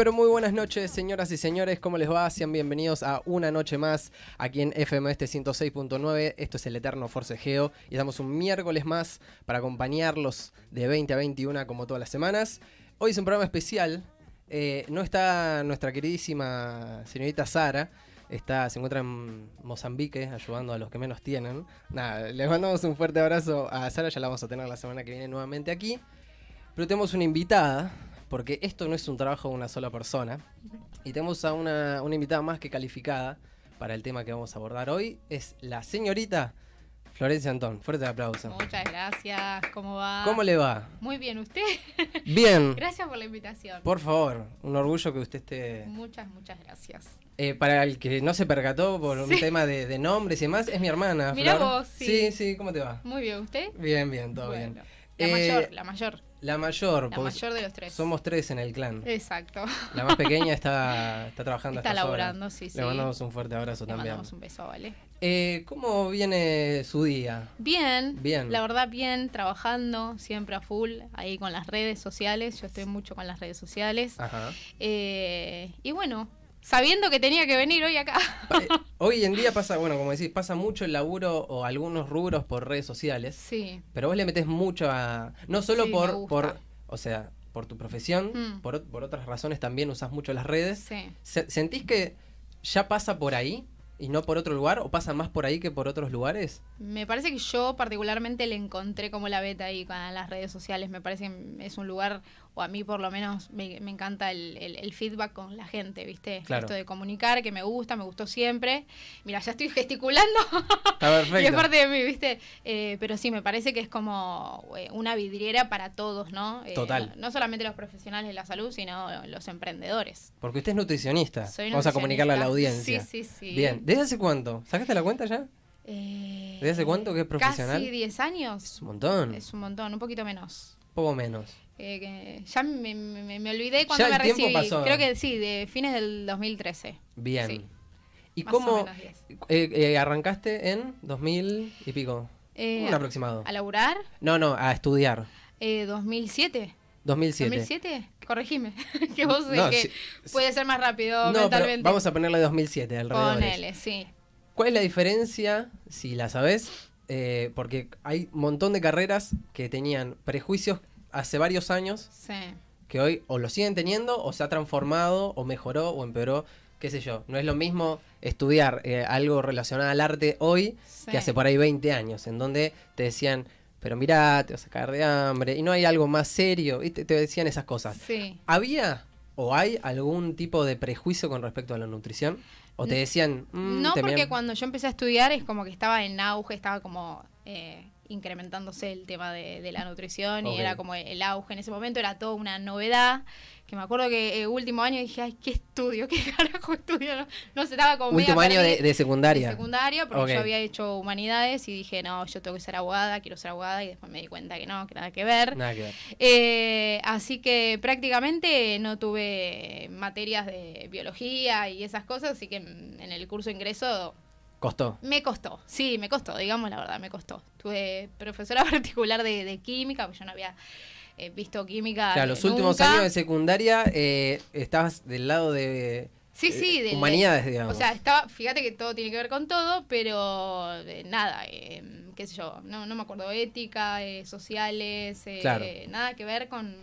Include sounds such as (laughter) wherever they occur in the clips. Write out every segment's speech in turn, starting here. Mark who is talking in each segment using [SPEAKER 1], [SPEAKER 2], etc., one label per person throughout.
[SPEAKER 1] Pero muy buenas noches, señoras y señores. ¿Cómo les va? Sean bienvenidos a una noche más aquí en FM este 106.9. Esto es el Eterno Forcejeo y estamos un miércoles más para acompañarlos de 20 a 21 como todas las semanas. Hoy es un programa especial. Eh, no está nuestra queridísima señorita Sara. Está, se encuentra en Mozambique ayudando a los que menos tienen. Nada, les mandamos un fuerte abrazo a Sara. Ya la vamos a tener la semana que viene nuevamente aquí. Pero tenemos una invitada porque esto no es un trabajo de una sola persona. Y tenemos a una, una invitada más que calificada para el tema que vamos a abordar hoy. Es la señorita Florencia Antón. Fuerte aplauso.
[SPEAKER 2] Muchas gracias. ¿Cómo va?
[SPEAKER 1] ¿Cómo le va?
[SPEAKER 2] Muy bien, ¿usted? (laughs)
[SPEAKER 1] Bien. (laughs)
[SPEAKER 2] gracias por la invitación.
[SPEAKER 1] Por favor, un orgullo que usted esté...
[SPEAKER 2] Muchas, muchas gracias.
[SPEAKER 1] Eh, para el que no se percató por un tema de, de, nombres y demás, es mi hermana.
[SPEAKER 2] Mira vos, sí.
[SPEAKER 1] Sí, sí, ¿cómo te va?
[SPEAKER 2] Muy bien, ¿usted?
[SPEAKER 1] Bien, bien, todo
[SPEAKER 2] Bueno.
[SPEAKER 1] bien.
[SPEAKER 2] La
[SPEAKER 1] Eh,
[SPEAKER 2] mayor, la mayor.
[SPEAKER 1] La mayor,
[SPEAKER 2] La mayor de los tres.
[SPEAKER 1] somos tres en el clan.
[SPEAKER 2] Exacto.
[SPEAKER 1] La más pequeña está, (laughs) está trabajando
[SPEAKER 2] Está
[SPEAKER 1] horas.
[SPEAKER 2] laburando, sí, sí.
[SPEAKER 1] Le mandamos un fuerte abrazo
[SPEAKER 2] Le
[SPEAKER 1] también.
[SPEAKER 2] mandamos un beso, ¿vale?
[SPEAKER 1] Eh, ¿Cómo viene su día?
[SPEAKER 2] Bien.
[SPEAKER 1] Bien.
[SPEAKER 2] La verdad, bien, trabajando, siempre a full, ahí con las redes sociales. Yo estoy mucho con las redes sociales.
[SPEAKER 1] Ajá.
[SPEAKER 2] Eh, y bueno, sabiendo que tenía que venir hoy acá.
[SPEAKER 1] Eh, (laughs) Hoy en día pasa, bueno, como decís, pasa mucho el laburo o algunos rubros por redes sociales,
[SPEAKER 2] sí.
[SPEAKER 1] pero vos le metes mucho a... No solo
[SPEAKER 2] Sí,
[SPEAKER 1] por, por, o sea, por tu profesión,
[SPEAKER 2] Mm.
[SPEAKER 1] por, por otras razones también usás mucho las redes.
[SPEAKER 2] Sí.
[SPEAKER 1] Se- ¿Sentís que ya pasa por ahí y no por otro lugar? ¿O pasa más por ahí que por otros lugares?
[SPEAKER 2] Me parece que yo particularmente le encontré como la beta ahí con las redes sociales. Me parece que es un lugar, o a mí por lo menos me, me encanta el, el- el feedback con la gente, ¿viste?
[SPEAKER 1] Claro.
[SPEAKER 2] Esto de comunicar, que me gusta, me gustó siempre. Mira, ya estoy (laughs) gesticulando
[SPEAKER 1] Está
[SPEAKER 2] y es parte de mí, ¿viste? Eh, pero sí, me parece que es como eh, una vidriera para todos, ¿no? Eh,
[SPEAKER 1] Total.
[SPEAKER 2] No solamente los profesionales de la salud, sino los emprendedores.
[SPEAKER 1] Porque usted es nutricionista.
[SPEAKER 2] Soy
[SPEAKER 1] Vamos a comunicarle a la audiencia.
[SPEAKER 2] Sí, sí, sí.
[SPEAKER 1] Bien. ¿Desde hace cuánto? ¿Sacaste la cuenta ya?
[SPEAKER 2] Eh,
[SPEAKER 1] ¿Desde hace cuánto que es profesional?
[SPEAKER 2] Casi 10 años.
[SPEAKER 1] Es un montón.
[SPEAKER 2] Es un montón, un poquito menos.
[SPEAKER 1] Poco menos.
[SPEAKER 2] Eh, ya me, me- me olvidé cuando
[SPEAKER 1] Ya
[SPEAKER 2] me recibí.
[SPEAKER 1] pasó.
[SPEAKER 2] Creo que sí, de fines del 2013.
[SPEAKER 1] Bien.
[SPEAKER 2] Sí,
[SPEAKER 1] ¿Y
[SPEAKER 2] más
[SPEAKER 1] cómo
[SPEAKER 2] menos 10.
[SPEAKER 1] eh, eh, arrancaste en 2000 y pico?
[SPEAKER 2] Eh,
[SPEAKER 1] Un aproximado.
[SPEAKER 2] ¿A laburar?
[SPEAKER 1] No, no, a estudiar.
[SPEAKER 2] Eh, 2007.
[SPEAKER 1] 2007.
[SPEAKER 2] ¿2007? Corregime. (laughs) que vos
[SPEAKER 1] No,
[SPEAKER 2] que puede ser más rápido
[SPEAKER 1] No, pero
[SPEAKER 2] mentalmente.
[SPEAKER 1] vamos a ponerle 2007 alrededor.
[SPEAKER 2] Con L, sí.
[SPEAKER 1] ¿Cuál es la diferencia, si la sabes? Eh, porque hay un montón de carreras que tenían prejuicios hace varios años
[SPEAKER 2] Sí.
[SPEAKER 1] que hoy o lo siguen teniendo o se ha transformado o mejoró o empeoró, qué sé yo. No es lo mismo estudiar eh, algo relacionado al arte hoy
[SPEAKER 2] sí.
[SPEAKER 1] que hace por ahí 20 años, en donde te decían, pero mirá, te vas a caer de hambre y no hay algo más serio, y te, te decían esas cosas.
[SPEAKER 2] Sí.
[SPEAKER 1] ¿Había o hay algún tipo de prejuicio con respecto a la nutrición? ¿O te decían... mm,
[SPEAKER 2] No,
[SPEAKER 1] te
[SPEAKER 2] porque
[SPEAKER 1] miran-
[SPEAKER 2] cuando yo empecé a estudiar es como que estaba en auge, estaba como eh, incrementándose el tema de, de la nutrición y era como el auge en ese momento, era toda una novedad. Que me acuerdo que el último año dije, ay, ¿qué estudio? (laughs) ¿Qué carajo estudio? No, no sé, estaba como
[SPEAKER 1] Último
[SPEAKER 2] media
[SPEAKER 1] año de, secundaria.
[SPEAKER 2] de secundaria, porque yo había hecho humanidades y dije, no, yo tengo que ser abogada, quiero ser abogada, y después me di cuenta que no, que nada que ver.
[SPEAKER 1] Nada que ver.
[SPEAKER 2] Eh, así que prácticamente no tuve materias de biología y esas cosas, así que en en el curso de ingreso
[SPEAKER 1] Costó.
[SPEAKER 2] me costó, sí, me costó, digamos la verdad, me costó. Tuve profesora (laughs) particular de, de química, porque yo no había eh, visto química.
[SPEAKER 1] Claro, los últimos años de secundaria eh, estabas del lado de
[SPEAKER 2] Sí,
[SPEAKER 1] eh,
[SPEAKER 2] sí, del-
[SPEAKER 1] humanidades, digamos.
[SPEAKER 2] O sea, estaba, fíjate que todo tiene que ver con todo, pero eh, nada, eh, qué sé yo, no, no me acuerdo, ética, eh, sociales,
[SPEAKER 1] Claro.
[SPEAKER 2] nada que ver con,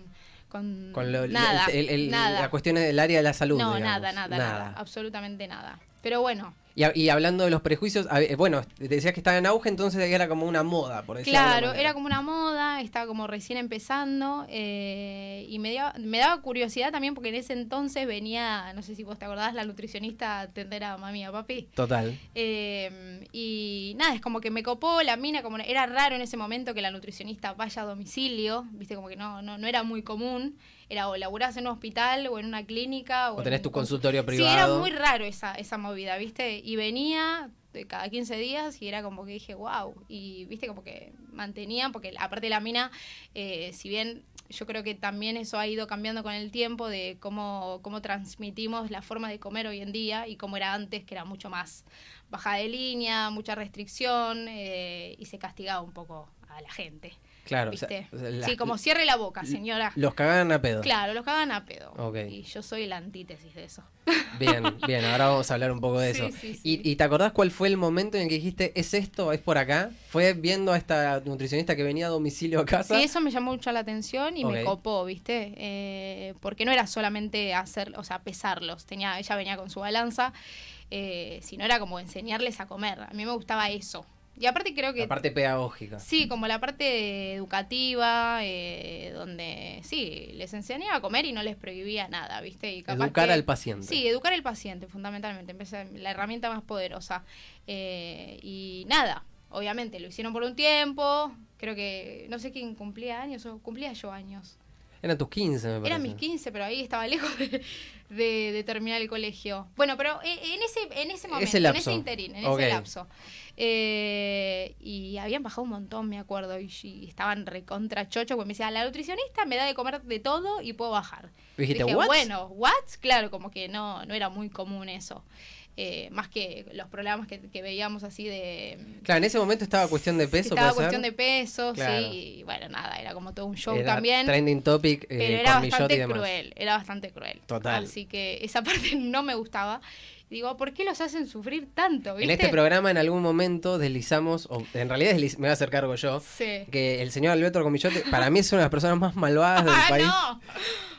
[SPEAKER 2] con,
[SPEAKER 1] con lo,
[SPEAKER 2] nada,
[SPEAKER 1] el- el-
[SPEAKER 2] nada.
[SPEAKER 1] la cuestión del área de la salud.
[SPEAKER 2] no,
[SPEAKER 1] digamos.
[SPEAKER 2] nada, nada, nada, absolutamente nada. Pero bueno,
[SPEAKER 1] Y, hablando de los prejuicios, bueno, decías que estaba en auge, entonces era como una moda, por decirlo
[SPEAKER 2] Claro, era como una moda, estaba como recién empezando eh, y me, daba curiosidad también porque en ese entonces venía, no sé si vos te acordás, la nutricionista a atender a mami a papi.
[SPEAKER 1] Total.
[SPEAKER 2] Eh, y nada, es como que me copó la mina, como era raro en ese momento que la nutricionista vaya a domicilio, viste, como que no, no, no era muy común. Era o laburás en un hospital o en una clínica. O,
[SPEAKER 1] O tenés
[SPEAKER 2] en
[SPEAKER 1] tu consultorio
[SPEAKER 2] Sí, era
[SPEAKER 1] privado.
[SPEAKER 2] muy raro esa, esa movida, ¿viste? Y venía de cada 15 días y era como que dije, wow. Y viste, como que mantenía, porque aparte la mina, eh, si bien yo creo que también eso ha ido cambiando con el tiempo de cómo, cómo transmitimos la forma de comer hoy en día y cómo era antes, que era mucho más baja de línea, mucha restricción eh, y se castigaba un poco a la gente.
[SPEAKER 1] Claro, o
[SPEAKER 2] ¿Viste?
[SPEAKER 1] sea, o sea, las-
[SPEAKER 2] sí, como cierre la boca, señora.
[SPEAKER 1] Los cagaban a pedo.
[SPEAKER 2] Claro, los cagan a pedo. Y yo soy la antítesis de eso. (laughs)
[SPEAKER 1] Bien, bien, ahora vamos a hablar un poco de
[SPEAKER 2] Sí,
[SPEAKER 1] eso.
[SPEAKER 2] sí, sí.
[SPEAKER 1] ¿Y, y te acordás cuál fue el momento en el que dijiste, ¿es esto? ¿Es por acá? ¿Fue viendo a esta nutricionista que venía a domicilio a casa?
[SPEAKER 2] Sí, eso me llamó mucho la atención y me copó, ¿viste? Eh, porque no era solamente hacer, o sea, pesarlos. Tenía, ella venía con su balanza, eh, sino era como enseñarles a comer. A mí me gustaba eso. Y aparte creo que
[SPEAKER 1] La parte pedagógica.
[SPEAKER 2] Sí, como la parte educativa, eh, donde sí, les enseñaba a comer y no les prohibía nada, ¿viste? Y capaz
[SPEAKER 1] Educar
[SPEAKER 2] que-
[SPEAKER 1] al paciente.
[SPEAKER 2] Sí, educar al paciente, fundamentalmente. Empecé, la herramienta más poderosa. Eh, y nada, obviamente lo hicieron por un tiempo. Creo que, no sé quién cumplía años o cumplía yo años.
[SPEAKER 1] Eran tus 15, me parece.
[SPEAKER 2] Eran mis 15, pero ahí estaba lejos de, de- de terminar el colegio. Bueno, pero eh, en ese, en ese momento,
[SPEAKER 1] Ese
[SPEAKER 2] en ese interín, en ese lapso. Eh, y habían bajado un montón, me acuerdo, y, y estaban recontra chocho, porque me decía, la nutricionista me da de comer de todo y puedo bajar.
[SPEAKER 1] Y dijiste,
[SPEAKER 2] Dije,
[SPEAKER 1] ¿what?
[SPEAKER 2] bueno, ¿what? Claro, como que no, no era muy común eso. Eh, más que los programas que, que veíamos así de...
[SPEAKER 1] Claro, en ese momento estaba cuestión de peso,
[SPEAKER 2] Estaba cuestión
[SPEAKER 1] ser?
[SPEAKER 2] de pesos,
[SPEAKER 1] Claro.
[SPEAKER 2] sí, y bueno, nada, era como todo un show
[SPEAKER 1] Era
[SPEAKER 2] también.
[SPEAKER 1] Trending topic, eh,
[SPEAKER 2] Pero era
[SPEAKER 1] y
[SPEAKER 2] bastante
[SPEAKER 1] demás.
[SPEAKER 2] cruel, era bastante cruel.
[SPEAKER 1] Total.
[SPEAKER 2] Así que esa (laughs) parte no me gustaba. Digo, ¿por qué los hacen sufrir tanto?
[SPEAKER 1] En
[SPEAKER 2] ¿viste?
[SPEAKER 1] este programa en algún momento deslizamos, o en realidad desliz- me voy a hacer cargo yo,
[SPEAKER 2] Sí.
[SPEAKER 1] que el señor Alberto Comillote para mí es una de las personas más malvadas del
[SPEAKER 2] ¡Ah,
[SPEAKER 1] país.
[SPEAKER 2] no!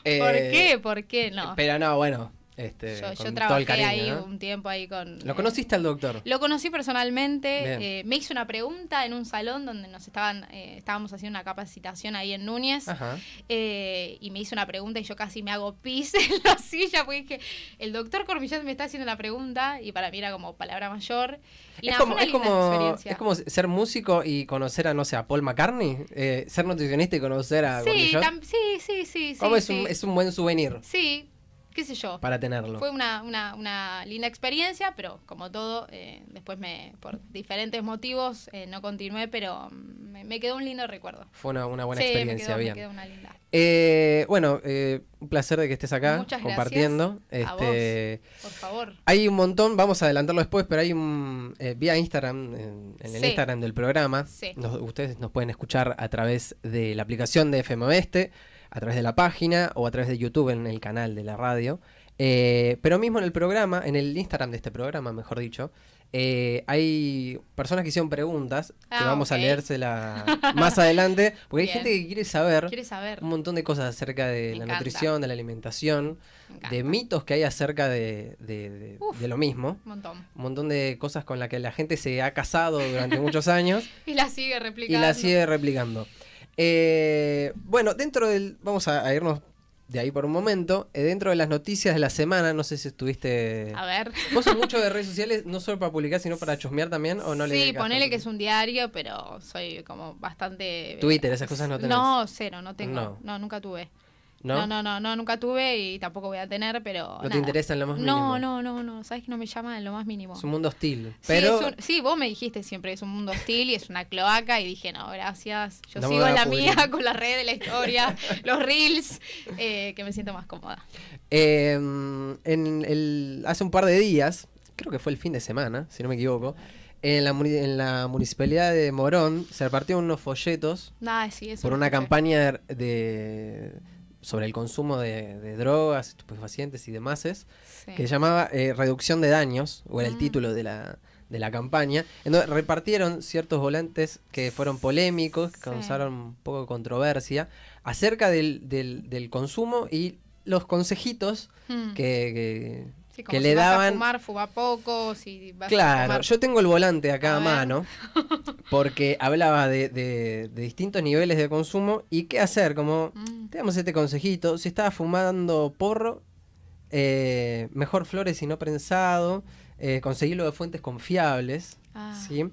[SPEAKER 1] Eh,
[SPEAKER 2] ¿Por qué? ¿Por qué no?
[SPEAKER 1] Pero no, bueno, este,
[SPEAKER 2] yo, yo trabajé
[SPEAKER 1] cariño,
[SPEAKER 2] ahí
[SPEAKER 1] ¿no?
[SPEAKER 2] un tiempo ahí con...
[SPEAKER 1] ¿Lo
[SPEAKER 2] eh,
[SPEAKER 1] conociste al doctor?
[SPEAKER 2] Lo conocí personalmente, eh, me hizo una pregunta en un salón donde nos estaban, eh, estábamos haciendo una capacitación ahí en Núñez. Eh, y me hizo una pregunta y yo casi me hago pis (laughs) en la silla porque dije, el doctor Cormillot me está haciendo la pregunta y para mí era como palabra mayor. Y
[SPEAKER 1] Es
[SPEAKER 2] nada,
[SPEAKER 1] como, es, como,
[SPEAKER 2] experiencia.
[SPEAKER 1] es como ser músico y conocer a, no sé, a Paul McCartney. ser nutricionista y conocer a
[SPEAKER 2] sí, sí, sí, sí, sí.
[SPEAKER 1] Como es,
[SPEAKER 2] sí.
[SPEAKER 1] un, es un buen souvenir
[SPEAKER 2] Sí, qué sé yo.
[SPEAKER 1] para tenerlo.
[SPEAKER 2] Fue una, una, una linda experiencia, pero como todo, eh, después me, por diferentes motivos eh, no continué, pero mm, me, me quedó un lindo recuerdo.
[SPEAKER 1] Fue una, una buena
[SPEAKER 2] sí,
[SPEAKER 1] experiencia,
[SPEAKER 2] me quedó,
[SPEAKER 1] bien.
[SPEAKER 2] me quedó una linda.
[SPEAKER 1] Eh, bueno, eh, un placer de que estés acá
[SPEAKER 2] Muchas gracias. A
[SPEAKER 1] Este,
[SPEAKER 2] Por favor.
[SPEAKER 1] Hay un montón, vamos a adelantarlo después, pero hay un vía Instagram, en, en el
[SPEAKER 2] Sí.
[SPEAKER 1] Instagram del programa.
[SPEAKER 2] Sí.
[SPEAKER 1] nos- ustedes nos pueden escuchar a través de la aplicación de FM Oeste, a través de la página o a través de YouTube en el canal de la radio. Eh, pero mismo en el programa, en el Instagram de este programa, mejor dicho, eh, hay personas que hicieron preguntas que
[SPEAKER 2] Ah,
[SPEAKER 1] vamos
[SPEAKER 2] ok.
[SPEAKER 1] a leérsela más adelante, porque hay gente que quiere saber un montón de cosas acerca de
[SPEAKER 2] Me
[SPEAKER 1] la
[SPEAKER 2] encanta.
[SPEAKER 1] nutrición, de la alimentación, de mitos que hay acerca de, de- de-
[SPEAKER 2] Uf.
[SPEAKER 1] de lo mismo.
[SPEAKER 2] Un montón.
[SPEAKER 1] Un montón de cosas con las que la gente se ha casado durante muchos años (laughs)
[SPEAKER 2] Y la sigue
[SPEAKER 1] y
[SPEAKER 2] replicando.
[SPEAKER 1] la sigue replicando. Eh, bueno, dentro del. Vamos a, a irnos de ahí por un momento. Eh, dentro de las noticias de la semana, no sé si estuviste.
[SPEAKER 2] A ver.
[SPEAKER 1] ¿Vos sos mucho de (laughs) redes sociales, no solo para publicar, sino para chusmear también? ¿O no le
[SPEAKER 2] sí,
[SPEAKER 1] dedicas
[SPEAKER 2] ponele que es un diario, pero soy como bastante...
[SPEAKER 1] Twitter, esas cosas no tenés.
[SPEAKER 2] No, cero, no tengo.
[SPEAKER 1] No.
[SPEAKER 2] No, nunca tuve.
[SPEAKER 1] ¿No?
[SPEAKER 2] No, no, no, no, nunca tuve y tampoco voy a tener, pero.
[SPEAKER 1] ¿No te
[SPEAKER 2] nada.
[SPEAKER 1] interesa en lo más
[SPEAKER 2] No,
[SPEAKER 1] mínimo?
[SPEAKER 2] no, no, no. Sabes que no me llama en lo más mínimo.
[SPEAKER 1] Es un mundo hostil. Pero.
[SPEAKER 2] un- sí, vos me dijiste siempre, es un mundo hostil y es una cloaca y dije, no, gracias. Yo
[SPEAKER 1] No
[SPEAKER 2] sigo la mía (laughs) con la red de la historia, los reels, eh, que me siento más cómoda.
[SPEAKER 1] Eh, en el, hace un par de días, creo que fue el fin de semana, si no me equivoco, en la, en la municipalidad de Morón se repartieron unos folletos
[SPEAKER 2] sí,
[SPEAKER 1] por
[SPEAKER 2] no
[SPEAKER 1] una campaña de, sobre el consumo de, de drogas, estupefacientes y demás,
[SPEAKER 2] Sí.
[SPEAKER 1] que se llamaba eh, Reducción de Daños, o era el
[SPEAKER 2] Mm.
[SPEAKER 1] título de la, de la campaña, en donde repartieron ciertos volantes que fueron polémicos, que
[SPEAKER 2] Sí.
[SPEAKER 1] causaron un poco de controversia, acerca del, del, del consumo y los consejitos
[SPEAKER 2] Mm.
[SPEAKER 1] que, que-
[SPEAKER 2] Sí, como
[SPEAKER 1] que
[SPEAKER 2] si
[SPEAKER 1] le
[SPEAKER 2] vas a fumar, fuma poco, si vas a
[SPEAKER 1] Claro, yo tengo el volante acá a,
[SPEAKER 2] A
[SPEAKER 1] mano (laughs) porque hablaba de, de- de distintos niveles de consumo y qué hacer, como
[SPEAKER 2] Mm.
[SPEAKER 1] tenemos este consejito, si estaba fumando porro, eh, mejor flores y no prensado, eh, conseguirlo de fuentes confiables,
[SPEAKER 2] Ah.
[SPEAKER 1] ¿sí?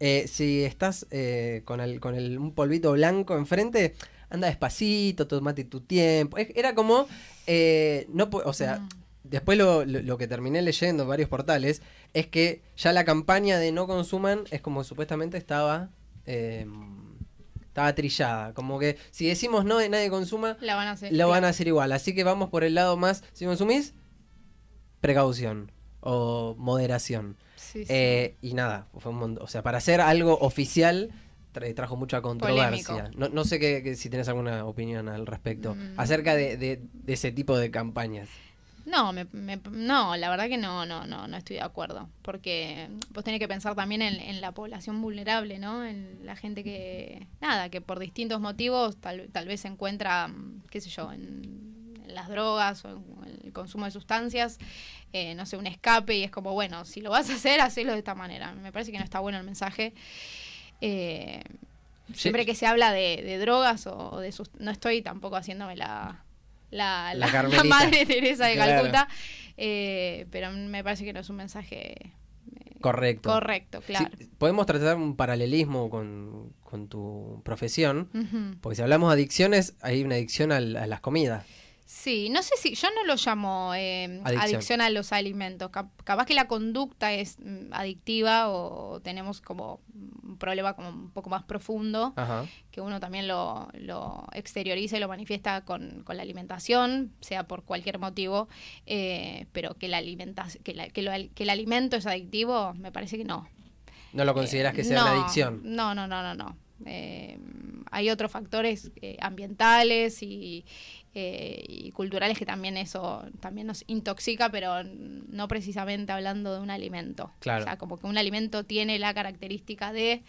[SPEAKER 1] Eh, si estás eh, con, el, con el, un polvito blanco enfrente, anda despacito, tomate tu tiempo. Era como, eh, no, o sea,
[SPEAKER 2] Mm.
[SPEAKER 1] Después lo, lo- lo que terminé leyendo en varios portales es que ya la campaña de no consuman es como supuestamente estaba eh, estaba trillada. Como que si decimos no de nadie consuma,
[SPEAKER 2] La van a hacer.
[SPEAKER 1] lo van a hacer igual. Así que vamos por el lado más, si consumís, precaución o moderación.
[SPEAKER 2] Sí, sí.
[SPEAKER 1] Eh, y nada, fue un montón. O sea, para hacer algo oficial tra- trajo mucha controversia. No, no sé que, que si tenés alguna opinión al respecto
[SPEAKER 2] Mm.
[SPEAKER 1] acerca de, de- de ese tipo de campañas.
[SPEAKER 2] No, me, me- no, la verdad que no, no, no, no estoy de acuerdo. Porque vos tenés que pensar también en, en la población vulnerable, ¿no? En la gente que, nada, que por distintos motivos tal, tal vez se encuentra, qué sé yo, en, en las drogas o en el consumo de sustancias, eh, no sé, un escape y es como, bueno, si lo vas a hacer, hacelo de esta manera. Me parece que no está bueno el mensaje. Eh, siempre que se habla de, de drogas o de sus... No estoy tampoco haciéndome la, la,
[SPEAKER 1] La
[SPEAKER 2] la-
[SPEAKER 1] Carmelita.
[SPEAKER 2] la madre Teresa de
[SPEAKER 1] Claro.
[SPEAKER 2] Calcuta, eh, pero me parece que no es un mensaje
[SPEAKER 1] Correcto.
[SPEAKER 2] correcto, claro.
[SPEAKER 1] Sí, podemos tratar un paralelismo con, con tu profesión, porque si hablamos de adicciones, hay una adicción al- a las comidas.
[SPEAKER 2] Sí, no sé si, yo no lo llamo eh,
[SPEAKER 1] Adicción.
[SPEAKER 2] adicción. a los alimentos. Cap- capaz que la conducta es mm, adictiva o tenemos como un problema como un poco más profundo,
[SPEAKER 1] Ajá.
[SPEAKER 2] que uno también lo, lo exterioriza y lo manifiesta con, con la alimentación, sea por cualquier motivo, eh, pero que, la alimentación, que, la- que, lo que el alimento es adictivo, me parece que no.
[SPEAKER 1] ¿No lo consideras que sea
[SPEAKER 2] no,
[SPEAKER 1] una adicción?
[SPEAKER 2] No, no, no, no, no. Eh, hay otros factores eh, ambientales y, eh, y culturales que también eso también nos intoxica, pero no precisamente hablando de un alimento.
[SPEAKER 1] Claro.
[SPEAKER 2] O sea, como que un alimento tiene la característica de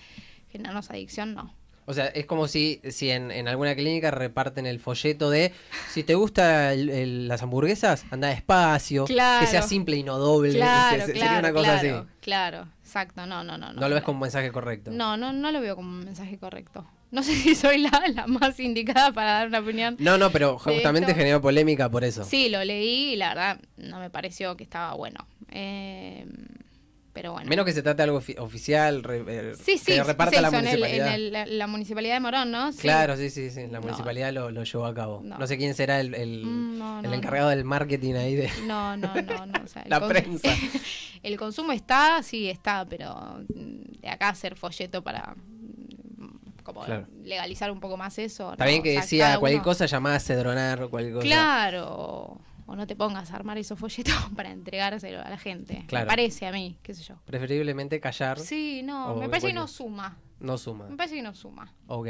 [SPEAKER 2] generarnos adicción, no.
[SPEAKER 1] O sea, es como si, si en, en alguna clínica reparten el folleto de si te gustan las hamburguesas, anda despacio,
[SPEAKER 2] Claro.
[SPEAKER 1] que sea simple y no doble.
[SPEAKER 2] Claro,
[SPEAKER 1] sería una cosa así.
[SPEAKER 2] claro, exacto, no, no, no.
[SPEAKER 1] No, lo ves como un mensaje correcto.
[SPEAKER 2] No, no, no lo veo como un mensaje correcto. (laughs) No sé si soy la, la más indicada para dar una opinión.
[SPEAKER 1] No, no, pero justamente generó polémica por eso.
[SPEAKER 2] Sí, lo leí y la verdad no me pareció que estaba bueno. Eh, pero bueno.
[SPEAKER 1] Menos que se trate de algo ofi- oficial, re- eh,
[SPEAKER 2] sí, sí,
[SPEAKER 1] que reparta la
[SPEAKER 2] hizo en el-
[SPEAKER 1] municipalidad.
[SPEAKER 2] En, el- la, municipalidad de Morón, ¿no?
[SPEAKER 1] Claro, sí, sí, sí. La
[SPEAKER 2] No.
[SPEAKER 1] municipalidad lo, lo llevó a cabo. No.
[SPEAKER 2] No.
[SPEAKER 1] sé quién será el, el-
[SPEAKER 2] Mm, no,
[SPEAKER 1] encargado del marketing ahí de
[SPEAKER 2] No, no, no, no. o sea, (laughs) el
[SPEAKER 1] la prensa. (laughs)
[SPEAKER 2] El consumo está, sí está, pero de acá hacer folleto para como
[SPEAKER 1] Claro.
[SPEAKER 2] legalizar un poco más eso.
[SPEAKER 1] Está
[SPEAKER 2] no,
[SPEAKER 1] bien que
[SPEAKER 2] o sea,
[SPEAKER 1] decía cualquier
[SPEAKER 2] uno-
[SPEAKER 1] cosa llamada cedronar o cualquier cosa.
[SPEAKER 2] Claro. O no te pongas a armar esos folletos (laughs) para entregárselo a la gente.
[SPEAKER 1] Claro.
[SPEAKER 2] Me parece a mí, qué sé yo.
[SPEAKER 1] Preferiblemente callar
[SPEAKER 2] Sí, no, me parece que no suma.
[SPEAKER 1] no suma.
[SPEAKER 2] Me parece que no suma.
[SPEAKER 1] Ok,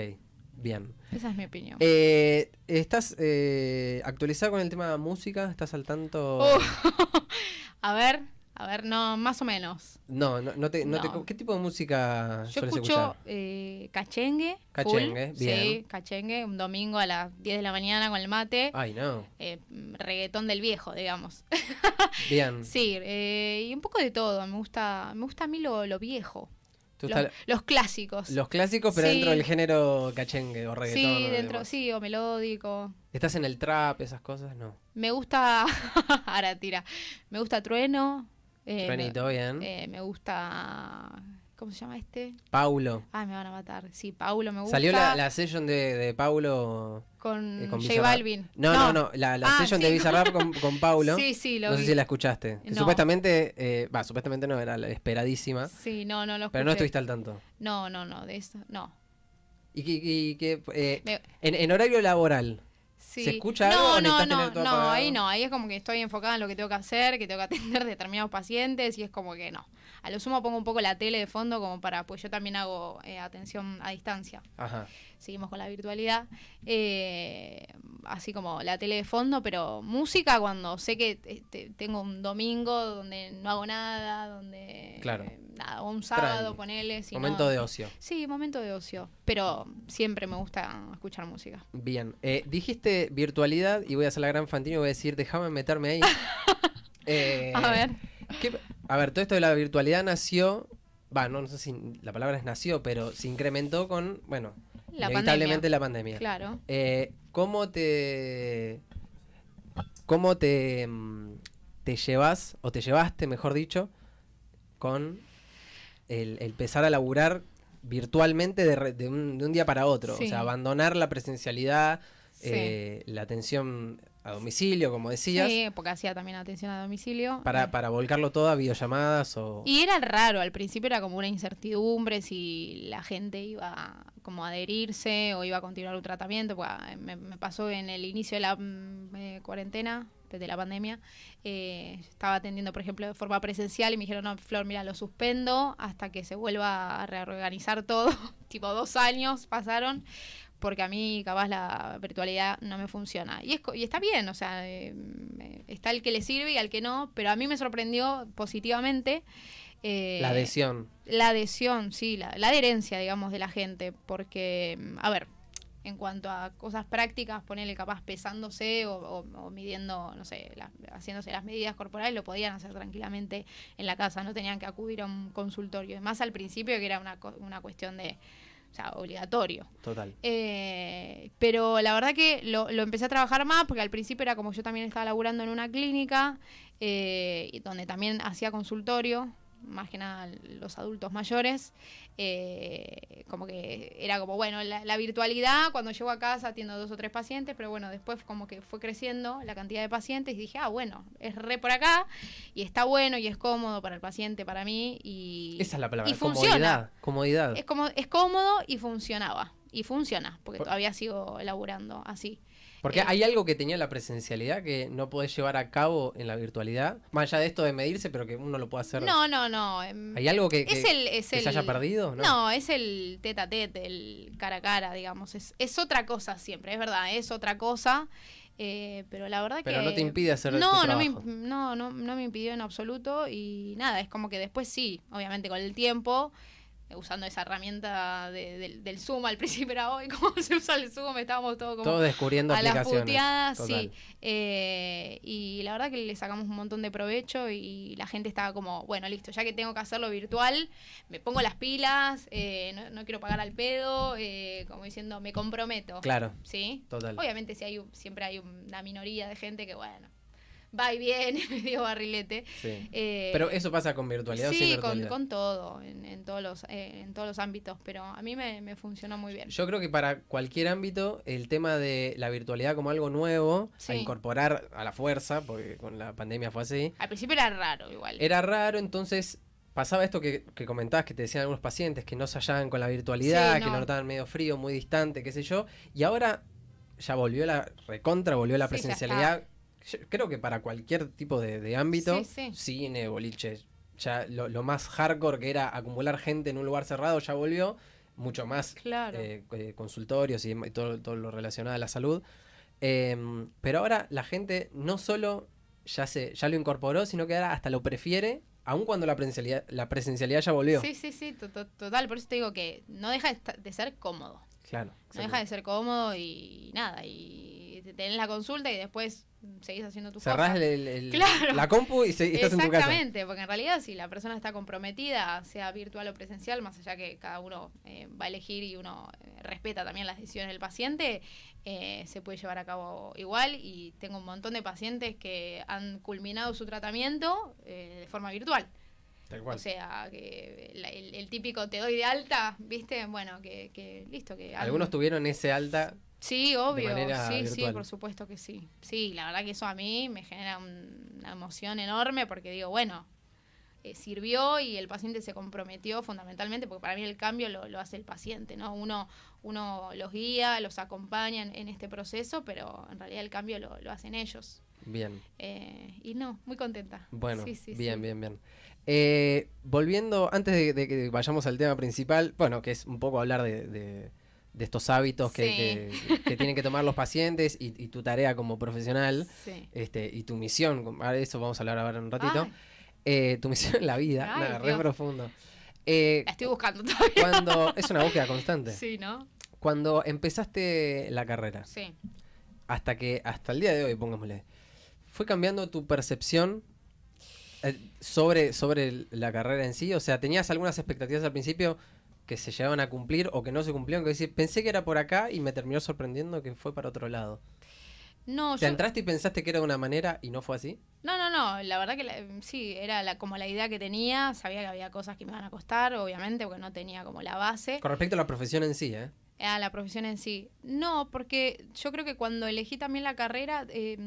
[SPEAKER 1] bien.
[SPEAKER 2] Esa es mi opinión.
[SPEAKER 1] Eh, ¿Estás eh, actualizada con el tema de música? ¿Estás al tanto?
[SPEAKER 2] Oh. (laughs) a ver, a ver, no, más o menos.
[SPEAKER 1] No, no, no te, no te-. ¿Qué tipo de música
[SPEAKER 2] Yo escucho eh, cachengue.
[SPEAKER 1] Cachengue,
[SPEAKER 2] full,
[SPEAKER 1] bien.
[SPEAKER 2] Sí, cachengue, un domingo a las 10 de la mañana con el mate.
[SPEAKER 1] Ay, no.
[SPEAKER 2] eh, reggaetón del viejo, digamos. (laughs)
[SPEAKER 1] Bien.
[SPEAKER 2] sí, eh, y un poco de todo. Me gusta, me gusta a mí lo, lo viejo.
[SPEAKER 1] ¿Te
[SPEAKER 2] Los, clásicos.
[SPEAKER 1] los clásicos, pero
[SPEAKER 2] Sí.
[SPEAKER 1] dentro del género cachengue o reggaetón?
[SPEAKER 2] sí, dentro, sí, o melódico.
[SPEAKER 1] ¿Estás en el trap, esas cosas? No.
[SPEAKER 2] Me gusta. (laughs) Ahora tira. Me gusta Trueno. Eh,
[SPEAKER 1] Truenito, bien.
[SPEAKER 2] me, eh, me gusta. ¿Cómo se llama este?
[SPEAKER 1] Paulo.
[SPEAKER 2] Ay, me van a matar. Sí, Paulo me gusta.
[SPEAKER 1] Salió la, la session de, de Paulo
[SPEAKER 2] con,
[SPEAKER 1] eh, con
[SPEAKER 2] J
[SPEAKER 1] Bizarrap.
[SPEAKER 2] Balvin.
[SPEAKER 1] No, no, no, la, la
[SPEAKER 2] Ah,
[SPEAKER 1] session
[SPEAKER 2] sí.
[SPEAKER 1] de Bizarrap con, con Paulo. (laughs)
[SPEAKER 2] Sí, sí, lo
[SPEAKER 1] no sé
[SPEAKER 2] vi.
[SPEAKER 1] si la escuchaste. Que
[SPEAKER 2] No.
[SPEAKER 1] Supuestamente, eh, va, supuestamente no, era la esperadísima.
[SPEAKER 2] Sí, no, no lo
[SPEAKER 1] Pero no estuviste al tanto.
[SPEAKER 2] No, no, no, de eso. No.
[SPEAKER 1] ¿Y qué, y qué, eh,
[SPEAKER 2] Me-
[SPEAKER 1] en, en horario laboral?
[SPEAKER 2] Sí.
[SPEAKER 1] ¿Se escucha algo
[SPEAKER 2] no,
[SPEAKER 1] o
[SPEAKER 2] no, no, no,
[SPEAKER 1] apagado?
[SPEAKER 2] ahí no, ahí es como que estoy enfocada en lo que tengo que hacer, que tengo que (laughs) atender (laughs) determinados pacientes y es como que no. A lo sumo pongo un poco la tele de fondo como para, pues yo también hago eh, atención a distancia.
[SPEAKER 1] Ajá.
[SPEAKER 2] Seguimos con la virtualidad. Eh, así como la tele de fondo, pero música cuando sé que este, tengo un domingo donde no hago nada, donde...
[SPEAKER 1] Claro.
[SPEAKER 2] eh, nada, o un sábado, ponele. si
[SPEAKER 1] Momento
[SPEAKER 2] no-
[SPEAKER 1] de ocio.
[SPEAKER 2] Sí, momento de ocio. Pero siempre me gusta escuchar música.
[SPEAKER 1] Bien. Eh, dijiste virtualidad y voy a hacer la gran Fantino y voy a decir, déjame meterme ahí. (laughs) Eh,
[SPEAKER 2] A ver.
[SPEAKER 1] ¿Qué- a ver, todo esto de la virtualidad nació, va, no, no sé si la palabra es nació, pero se incrementó con, bueno,
[SPEAKER 2] La
[SPEAKER 1] inevitablemente
[SPEAKER 2] pandemia.
[SPEAKER 1] la pandemia.
[SPEAKER 2] Claro.
[SPEAKER 1] Eh, ¿Cómo te. ¿Cómo te. mm, te llevas, o te llevaste, mejor dicho, con el, el empezar a laburar virtualmente de, re- de un, de un día para otro?
[SPEAKER 2] Sí.
[SPEAKER 1] O sea, abandonar la presencialidad,
[SPEAKER 2] Sí.
[SPEAKER 1] eh, la atención a domicilio, como decías,
[SPEAKER 2] Sí, porque hacía también atención a domicilio.
[SPEAKER 1] para,
[SPEAKER 2] Eh,
[SPEAKER 1] para volcarlo todo a videollamadas o.
[SPEAKER 2] Y era raro, al principio era como una incertidumbre si la gente iba como a adherirse o iba a continuar un tratamiento. ah, me, me pasó en el inicio de la mm, eh, cuarentena de la pandemia. Eh, estaba atendiendo, por ejemplo, de forma presencial y me dijeron, no, Flor, mira, lo suspendo hasta que se vuelva a reorganizar todo. (laughs) tipo dos años pasaron porque a mí capaz la virtualidad no me funciona. Y, es, y está bien, o sea, eh, está el que le sirve y al que no, pero a mí me sorprendió positivamente.
[SPEAKER 1] Eh, la adhesión.
[SPEAKER 2] La adhesión, sí, la, la adherencia, digamos, de la gente, porque, a ver, en cuanto a cosas prácticas, ponerle capaz pesándose o, midiendo, no sé, haciéndose las medidas corporales, lo podían hacer tranquilamente en la casa, no tenían que acudir a un consultorio. Más al principio que era una, una cuestión de, o sea, obligatorio.
[SPEAKER 1] Total.
[SPEAKER 2] Eh, pero la verdad que lo, lo, empecé a trabajar más porque al principio era como yo también estaba laburando en una clínica, eh, donde también hacía consultorio, más que nada los adultos mayores, eh, como que era como, bueno, la, virtualidad, cuando llego a casa atiendo dos o tres pacientes, pero bueno, después como que fue creciendo la cantidad de pacientes y dije, ah, bueno, es re por acá y está bueno y es cómodo para el paciente, para mí y...
[SPEAKER 1] Esa es la palabra, comodidad. Comodidad.
[SPEAKER 2] Es, como, es cómodo y funcionaba. Y funciona, porque todavía sigo elaborando así.
[SPEAKER 1] Porque hay algo que tenía la presencialidad que no podés llevar a cabo en la virtualidad. Más allá de esto de medirse, pero que uno lo puede hacer.
[SPEAKER 2] No, no, no.
[SPEAKER 1] Em, ¿Hay algo que, se haya perdido?
[SPEAKER 2] ¿no? es el tete a tete, el cara a cara, digamos. Es, es otra cosa siempre, es verdad, es otra cosa. Eh, pero la verdad que.
[SPEAKER 1] Pero no te impide hacer
[SPEAKER 2] no, no me, no, no, no me impidió en absoluto. Y nada, es como que después sí, obviamente con el tiempo usando esa herramienta del Zoom. Al (laughs) principio era hoy, cómo se usa el Zoom, estábamos todos como.
[SPEAKER 1] Todo descubriendo a las puteadas,
[SPEAKER 2] sí. Eh, y la verdad que le sacamos un montón de provecho y la gente estaba como, bueno, listo, ya que tengo que hacerlo virtual, me pongo las pilas, eh, no, quiero pagar al pedo, eh, como diciendo, me comprometo.
[SPEAKER 1] Claro.
[SPEAKER 2] ¿Sí?
[SPEAKER 1] Total.
[SPEAKER 2] Obviamente, si hay, siempre hay una minoría de gente que, bueno va y viene, (laughs) medio barrilete.
[SPEAKER 1] Eh, pero eso pasa con virtualidad. Sí,
[SPEAKER 2] Con, con, todo, en, todos los, eh, en todos los ámbitos, pero a mí me, funcionó muy bien.
[SPEAKER 1] Yo creo que para cualquier ámbito, el tema de la virtualidad como algo nuevo, a incorporar a la fuerza, porque con la pandemia fue así.
[SPEAKER 2] Al principio era raro igual.
[SPEAKER 1] Era raro, entonces pasaba esto que, que, comentabas, que te decían algunos pacientes que no se hallaban con la virtualidad, que lo notaban medio frío, muy distante, qué sé yo, y ahora ya volvió la recontra, volvió la presencialidad creo que para cualquier tipo de, ámbito, cine, boliche, ya lo, más hardcore que era acumular gente en un lugar cerrado ya volvió, mucho más eh, eh, consultorios y, todo, lo relacionado a la salud. Em, pero ahora la gente no solo ya, se, ya lo incorporó, sino que ahora hasta lo prefiere aun cuando la presencialidad, la presencialidad ya volvió.
[SPEAKER 2] Sí, sí, sí, total. Por eso te digo que no deja de ser cómodo.
[SPEAKER 1] Claro.
[SPEAKER 2] No deja de ser cómodo y nada. Y tenés la consulta y después seguís haciendo tu
[SPEAKER 1] Cerrás (laughs) la compu y, estás en tu casa.
[SPEAKER 2] Exactamente, porque en realidad si la persona está comprometida, sea virtual o presencial, más allá que cada uno eh, va a elegir y uno eh, respeta también las decisiones del paciente, eh, se puede llevar a cabo igual y tengo un montón de pacientes que han culminado su tratamiento de forma virtual. O sea, que el, típico te doy de alta, ¿viste? Bueno, que, que listo. que
[SPEAKER 1] Algunos tuvieron ese alta
[SPEAKER 2] Sí, obvio. Sí, sí, por supuesto que sí. Sí, la verdad que eso a mí me genera una emoción enorme porque digo, bueno, eh, sirvió y el paciente se comprometió fundamentalmente, porque para mí el cambio lo, hace el paciente, ¿no? Uno, uno los guía, los acompaña en, este proceso, pero en realidad el cambio lo, hacen ellos.
[SPEAKER 1] Bien.
[SPEAKER 2] Eh, y no, muy contenta.
[SPEAKER 1] Bueno, bien, bien, bien. Eh, volviendo, antes de, que vayamos al tema principal, bueno, que es un poco hablar de de estos hábitos que, tienen que tomar los pacientes y, tu tarea como profesional este, y tu misión, de eso vamos a hablar ahora un ratito, eh, tu misión en la vida, nada, re profundo.
[SPEAKER 2] Eh, estoy buscando todavía.
[SPEAKER 1] Cuando, es una búsqueda constante.
[SPEAKER 2] Sí, ¿no?
[SPEAKER 1] Cuando empezaste la carrera,
[SPEAKER 2] sí.
[SPEAKER 1] hasta que, hasta el día de hoy, pongámosle, ¿fue cambiando tu percepción eh, sobre, sobre la carrera en sí? O sea, ¿tenías algunas expectativas al principio? Que se llegaban a cumplir o que no se cumplieron, que decir, pensé que era por acá y me terminó sorprendiendo que fue para otro lado.
[SPEAKER 2] No,
[SPEAKER 1] ¿Te entraste y pensaste que era de una manera y no fue así?
[SPEAKER 2] No, no, no. La verdad que sí, era la, como la idea que tenía. Sabía que había cosas que me iban a costar, obviamente, porque no tenía como la base.
[SPEAKER 1] Con respecto a la profesión en sí, ¿eh?
[SPEAKER 2] A la profesión en sí. No, porque yo creo que cuando elegí también la carrera, eh,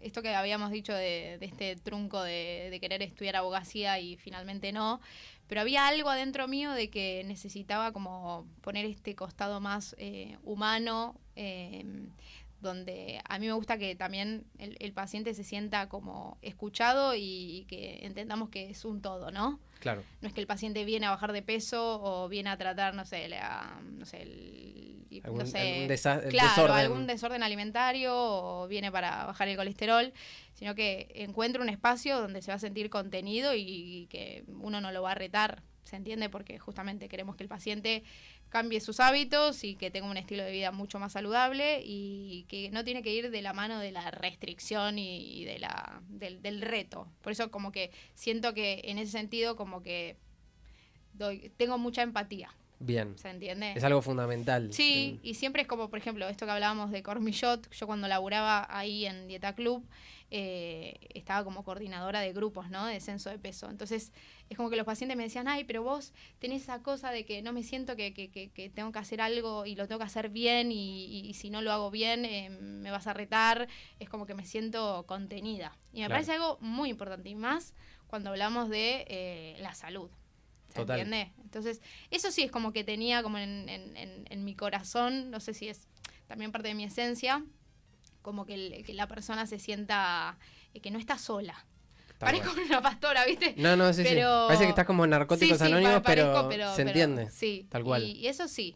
[SPEAKER 2] esto que habíamos dicho de, este trunco de, de, querer estudiar abogacía y finalmente no, pero había algo adentro mío de que necesitaba como poner este costado más eh, humano, em, donde a mí me gusta que también el, el paciente se sienta como escuchado y, que entendamos que es un todo, ¿no?
[SPEAKER 1] Claro.
[SPEAKER 2] No es que el paciente viene a bajar de peso o viene a tratar, no sé, la, no sé, el,
[SPEAKER 1] Algún-
[SPEAKER 2] no sé,
[SPEAKER 1] algún
[SPEAKER 2] claro,
[SPEAKER 1] desorden.
[SPEAKER 2] algún desorden alimentario o viene para bajar el colesterol, sino que encuentre un espacio donde se va a sentir contenido y que uno no lo va a retar, ¿se entiende? Porque justamente queremos que el paciente cambie sus hábitos y que tenga un estilo de vida mucho más saludable y que no tiene que ir de la mano de la restricción y, de la, del, del reto. Por eso como que siento que en ese sentido como que doy, tengo mucha empatía,
[SPEAKER 1] Bien.
[SPEAKER 2] ¿se entiende?
[SPEAKER 1] Es algo fundamental.
[SPEAKER 2] Sí, y siempre es como, por ejemplo, esto que hablábamos de Cormillot, yo cuando laburaba ahí en Dieta Club, eh, estaba como coordinadora de grupos, ¿no? De descenso de peso. Entonces, es como que los pacientes me decían, ay, pero vos tenés esa cosa de que no me siento que, que- que- que tengo que hacer algo y lo tengo que hacer bien y, y- y si no lo hago bien eh, me vas a retar. Es como que me siento contenida. Y me
[SPEAKER 1] Claro.
[SPEAKER 2] parece algo muy importante y más cuando hablamos de eh, la salud. ¿Se
[SPEAKER 1] Total.
[SPEAKER 2] entiende? Entonces, eso sí es como que tenía como en, en- en- en mi corazón, no sé si es también parte de mi esencia, como que, el- que la persona se sienta eh, que no está sola.
[SPEAKER 1] Tal
[SPEAKER 2] Parezco una pastora, ¿viste?
[SPEAKER 1] No, no, sí, sí.
[SPEAKER 2] Pero-
[SPEAKER 1] Parece que estás como en narcóticos
[SPEAKER 2] Sí, sí,
[SPEAKER 1] anónimos,
[SPEAKER 2] parezco,
[SPEAKER 1] pero, se
[SPEAKER 2] pero-
[SPEAKER 1] entiende.
[SPEAKER 2] Sí,
[SPEAKER 1] tal cual.
[SPEAKER 2] Y, y eso sí.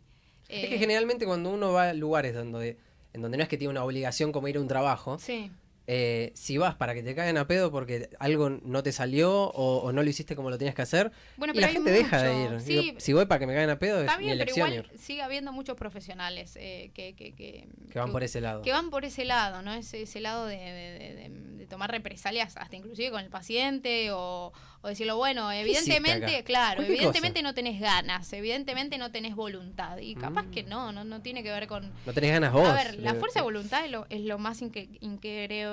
[SPEAKER 1] Es que
[SPEAKER 2] Eh,
[SPEAKER 1] generalmente cuando uno va a lugares donde, en donde no es que tiene una obligación como ir a un trabajo,
[SPEAKER 2] Sí,
[SPEAKER 1] eh, si vas para que te caigan a pedo porque algo no te salió o, o no lo hiciste como lo tenías que hacer,
[SPEAKER 2] bueno,
[SPEAKER 1] y
[SPEAKER 2] pero
[SPEAKER 1] la gente deja de ir.
[SPEAKER 2] Sí,
[SPEAKER 1] Digo, si voy para que me caigan a pedo,
[SPEAKER 2] está
[SPEAKER 1] es mi
[SPEAKER 2] bien, pero
[SPEAKER 1] elección
[SPEAKER 2] igual
[SPEAKER 1] ir.
[SPEAKER 2] sigue habiendo muchos profesionales eh, que, que, que,
[SPEAKER 1] Que van por ese lado.
[SPEAKER 2] que van por ese lado, ¿no? Ese, ese lado de, de- de- de- de tomar represalias hasta inclusive con el paciente o, o decirlo, bueno, evidentemente, claro, evidentemente no tenés ganas, evidentemente no tenés voluntad y capaz
[SPEAKER 1] Mm.
[SPEAKER 2] que no, no, no tiene que ver con...
[SPEAKER 1] No tenés ganas vos.
[SPEAKER 2] A ver, la fuerza de voluntad es lo, es lo más inque-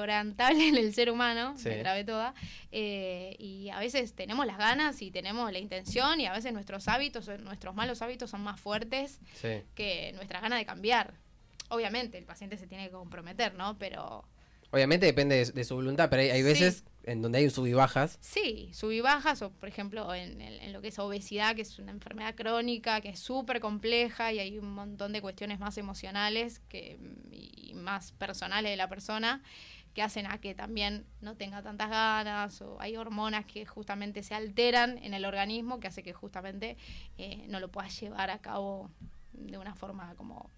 [SPEAKER 2] inquebrantable (laughs) en el ser humano,
[SPEAKER 1] Sí.
[SPEAKER 2] me trabé toda, eh, y a veces tenemos las ganas y tenemos la intención y a veces nuestros hábitos, nuestros malos hábitos son más fuertes
[SPEAKER 1] Sí.
[SPEAKER 2] que nuestras ganas de cambiar. Obviamente el paciente se tiene que comprometer, ¿no? Pero
[SPEAKER 1] Obviamente depende de, de su voluntad, pero hay, hay
[SPEAKER 2] Sí.
[SPEAKER 1] veces en donde hay sub y bajas.
[SPEAKER 2] sí, sub y bajas, o por ejemplo en, en- en lo que es obesidad, que es una enfermedad crónica, que es súper compleja y hay un montón de cuestiones más emocionales que, y más personales de la persona que hacen a que también no tenga tantas ganas o hay hormonas que justamente se alteran en el organismo que hace que justamente eh, no lo puedas llevar a cabo de una forma como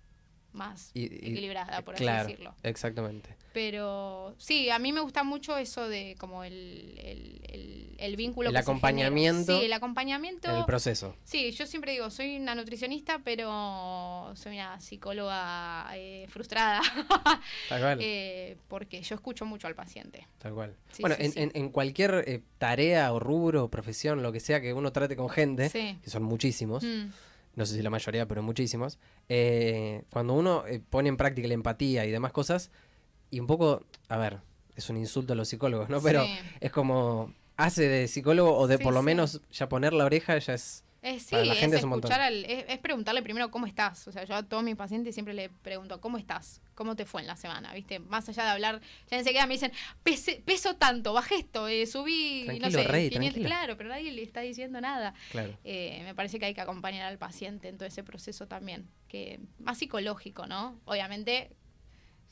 [SPEAKER 2] más
[SPEAKER 1] Y, y-
[SPEAKER 2] equilibrada, por así decirlo.
[SPEAKER 1] Exactamente.
[SPEAKER 2] Pero sí, a mí me gusta mucho eso de como el, el, el- el vínculo
[SPEAKER 1] El
[SPEAKER 2] que se
[SPEAKER 1] acompañamiento
[SPEAKER 2] Sí, el acompañamiento.
[SPEAKER 1] En el proceso.
[SPEAKER 2] Sí, yo siempre digo, soy una nutricionista, pero soy una psicóloga eh, frustrada. (laughs)
[SPEAKER 1] Tal cual.
[SPEAKER 2] Eh, porque yo escucho mucho al paciente.
[SPEAKER 1] Tal cual.
[SPEAKER 2] Sí,
[SPEAKER 1] bueno,
[SPEAKER 2] sí,
[SPEAKER 1] en,
[SPEAKER 2] sí.
[SPEAKER 1] en- en cualquier eh, tarea o rubro profesión, lo que sea que uno trate con gente, que son muchísimos,
[SPEAKER 2] Mm,
[SPEAKER 1] no sé si la mayoría, pero muchísimos, eh, cuando uno eh, pone en práctica la empatía y demás cosas, y un poco, a ver, es un insulto a los psicólogos, ¿no? Pero
[SPEAKER 2] sí.
[SPEAKER 1] es como, hace de psicólogo o de
[SPEAKER 2] Sí,
[SPEAKER 1] por lo
[SPEAKER 2] sí.
[SPEAKER 1] menos ya poner la oreja ya es...
[SPEAKER 2] Eh, sí,
[SPEAKER 1] Para la gente
[SPEAKER 2] es
[SPEAKER 1] es
[SPEAKER 2] escuchar al, es, es preguntarle primero cómo estás. O sea, yo a todos mis pacientes siempre le pregunto, ¿cómo estás? ¿Cómo te fue en la semana? ¿Viste? Más allá de hablar, ya enseguida me dicen, "Pese- peso tanto, bajé esto, eh, subí, no
[SPEAKER 1] Tranquilo,
[SPEAKER 2] sé,
[SPEAKER 1] rey,
[SPEAKER 2] 500".
[SPEAKER 1] tranquilo.
[SPEAKER 2] claro, pero nadie le está diciendo nada.
[SPEAKER 1] Claro.
[SPEAKER 2] Eh, me parece que hay que acompañar al paciente en todo ese proceso también, que más psicológico, ¿no? Obviamente,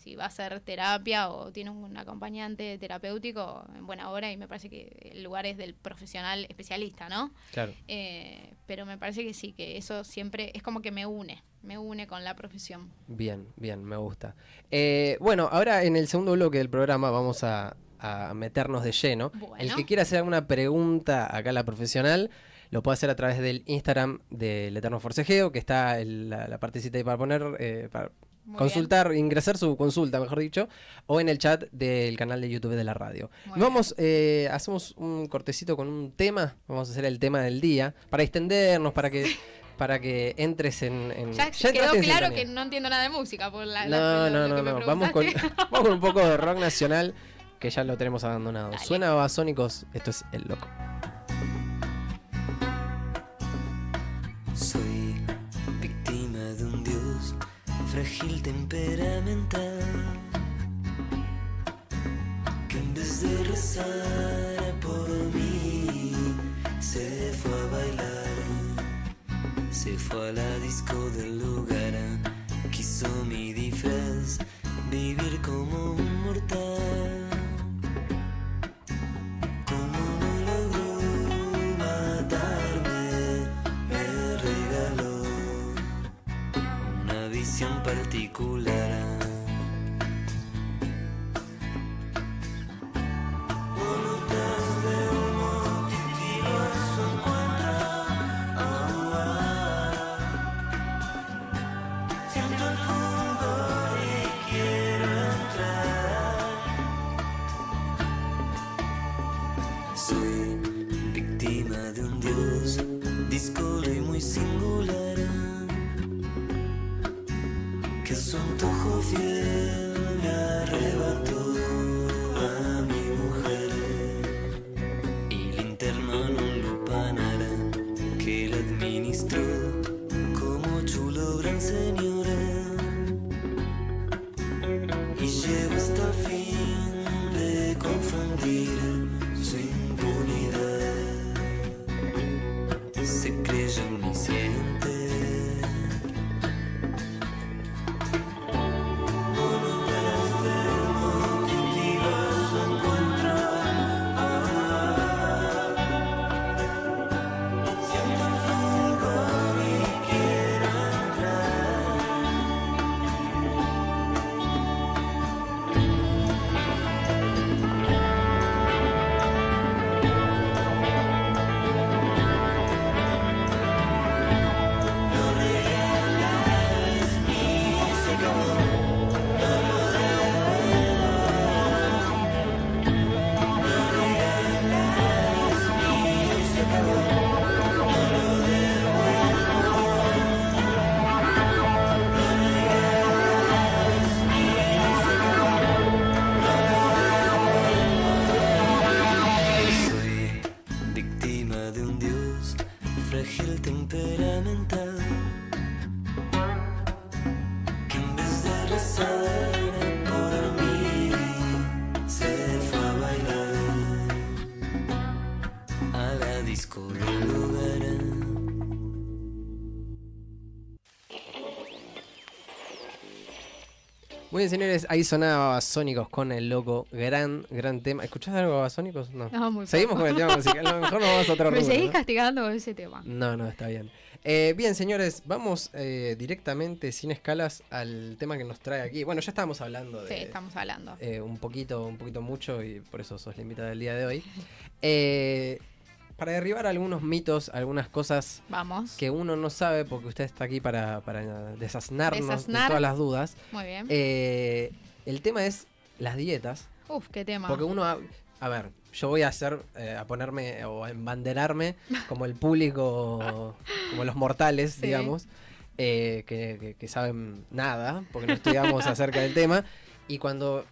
[SPEAKER 2] si va a ser terapia o tiene un acompañante terapéutico, en buena hora, y me parece que el lugar es del profesional especialista, ¿no?
[SPEAKER 1] Claro.
[SPEAKER 2] Eh, pero me parece que sí, que eso siempre es como que me une, me une con la profesión.
[SPEAKER 1] Bien, bien, me gusta. Eh, bueno, ahora en el segundo bloque del programa vamos a, a meternos de lleno.
[SPEAKER 2] Bueno.
[SPEAKER 1] El que quiera hacer alguna pregunta acá a la profesional, lo puede hacer a través del Instagram del Eterno Forcejeo, que está el- la, la partecita ahí para poner, eh, para
[SPEAKER 2] Muy
[SPEAKER 1] consultar, ingresar su consulta, mejor dicho, o en el chat del canal de YouTube de la radio.
[SPEAKER 2] Muy
[SPEAKER 1] Vamos, eh, hacemos un cortecito con un tema, vamos a hacer el tema del día, para extendernos, para que... (laughs) Para que entres en. en-
[SPEAKER 2] Ya,
[SPEAKER 1] ya
[SPEAKER 2] quedó
[SPEAKER 1] en
[SPEAKER 2] claro que no entiendo nada de música por la,
[SPEAKER 1] No,
[SPEAKER 2] la-
[SPEAKER 1] no, no. Vamos con, (laughs) vamos con un poco de rock (laughs) nacional que ya lo tenemos abandonado.
[SPEAKER 2] Dale.
[SPEAKER 1] Suena a Babasónicos, esto es El Loco.
[SPEAKER 3] Frágil temperamental que en vez de rezar por mí se fue a bailar, se fue a la disco del lugar, quiso mi disfraz vivir como un mortal. Particular. Como chulo gran señor.
[SPEAKER 1] Muy bien, señores, ahí sonaba Babasónicos con el loco. Gran, gran tema. ¿Escuchás algo de Babasónicos? No.
[SPEAKER 2] No, muy
[SPEAKER 1] Seguimos
[SPEAKER 2] poco.
[SPEAKER 1] con el tema musical. A lo mejor nos vamos a otro
[SPEAKER 2] Me seguís
[SPEAKER 1] ¿no?
[SPEAKER 2] castigando con ese tema.
[SPEAKER 1] No, no, está bien. Eh, bien, señores, vamos eh, directamente, sin escalas, al tema que nos trae aquí. Bueno, ya estábamos hablando de
[SPEAKER 2] Sí, estamos hablando.
[SPEAKER 1] eh, un poquito, un poquito mucho, y por eso sos la invitada del día de hoy. (laughs) Para derribar algunos mitos, algunas cosas
[SPEAKER 2] Vamos.
[SPEAKER 1] que uno no sabe, porque usted está aquí para, para desaznarnos
[SPEAKER 2] Desaznar.
[SPEAKER 1] de todas las dudas.
[SPEAKER 2] Muy bien.
[SPEAKER 1] Eh, el tema es las dietas.
[SPEAKER 2] Uf, qué tema.
[SPEAKER 1] Porque uno, ha- a ver, yo voy a hacer, eh, a ponerme o a embanderarme (laughs) como el público, como los mortales,
[SPEAKER 2] Sí.
[SPEAKER 1] digamos, eh, que, que- que saben nada, porque no estudiamos (laughs) acerca del tema. Y cuando,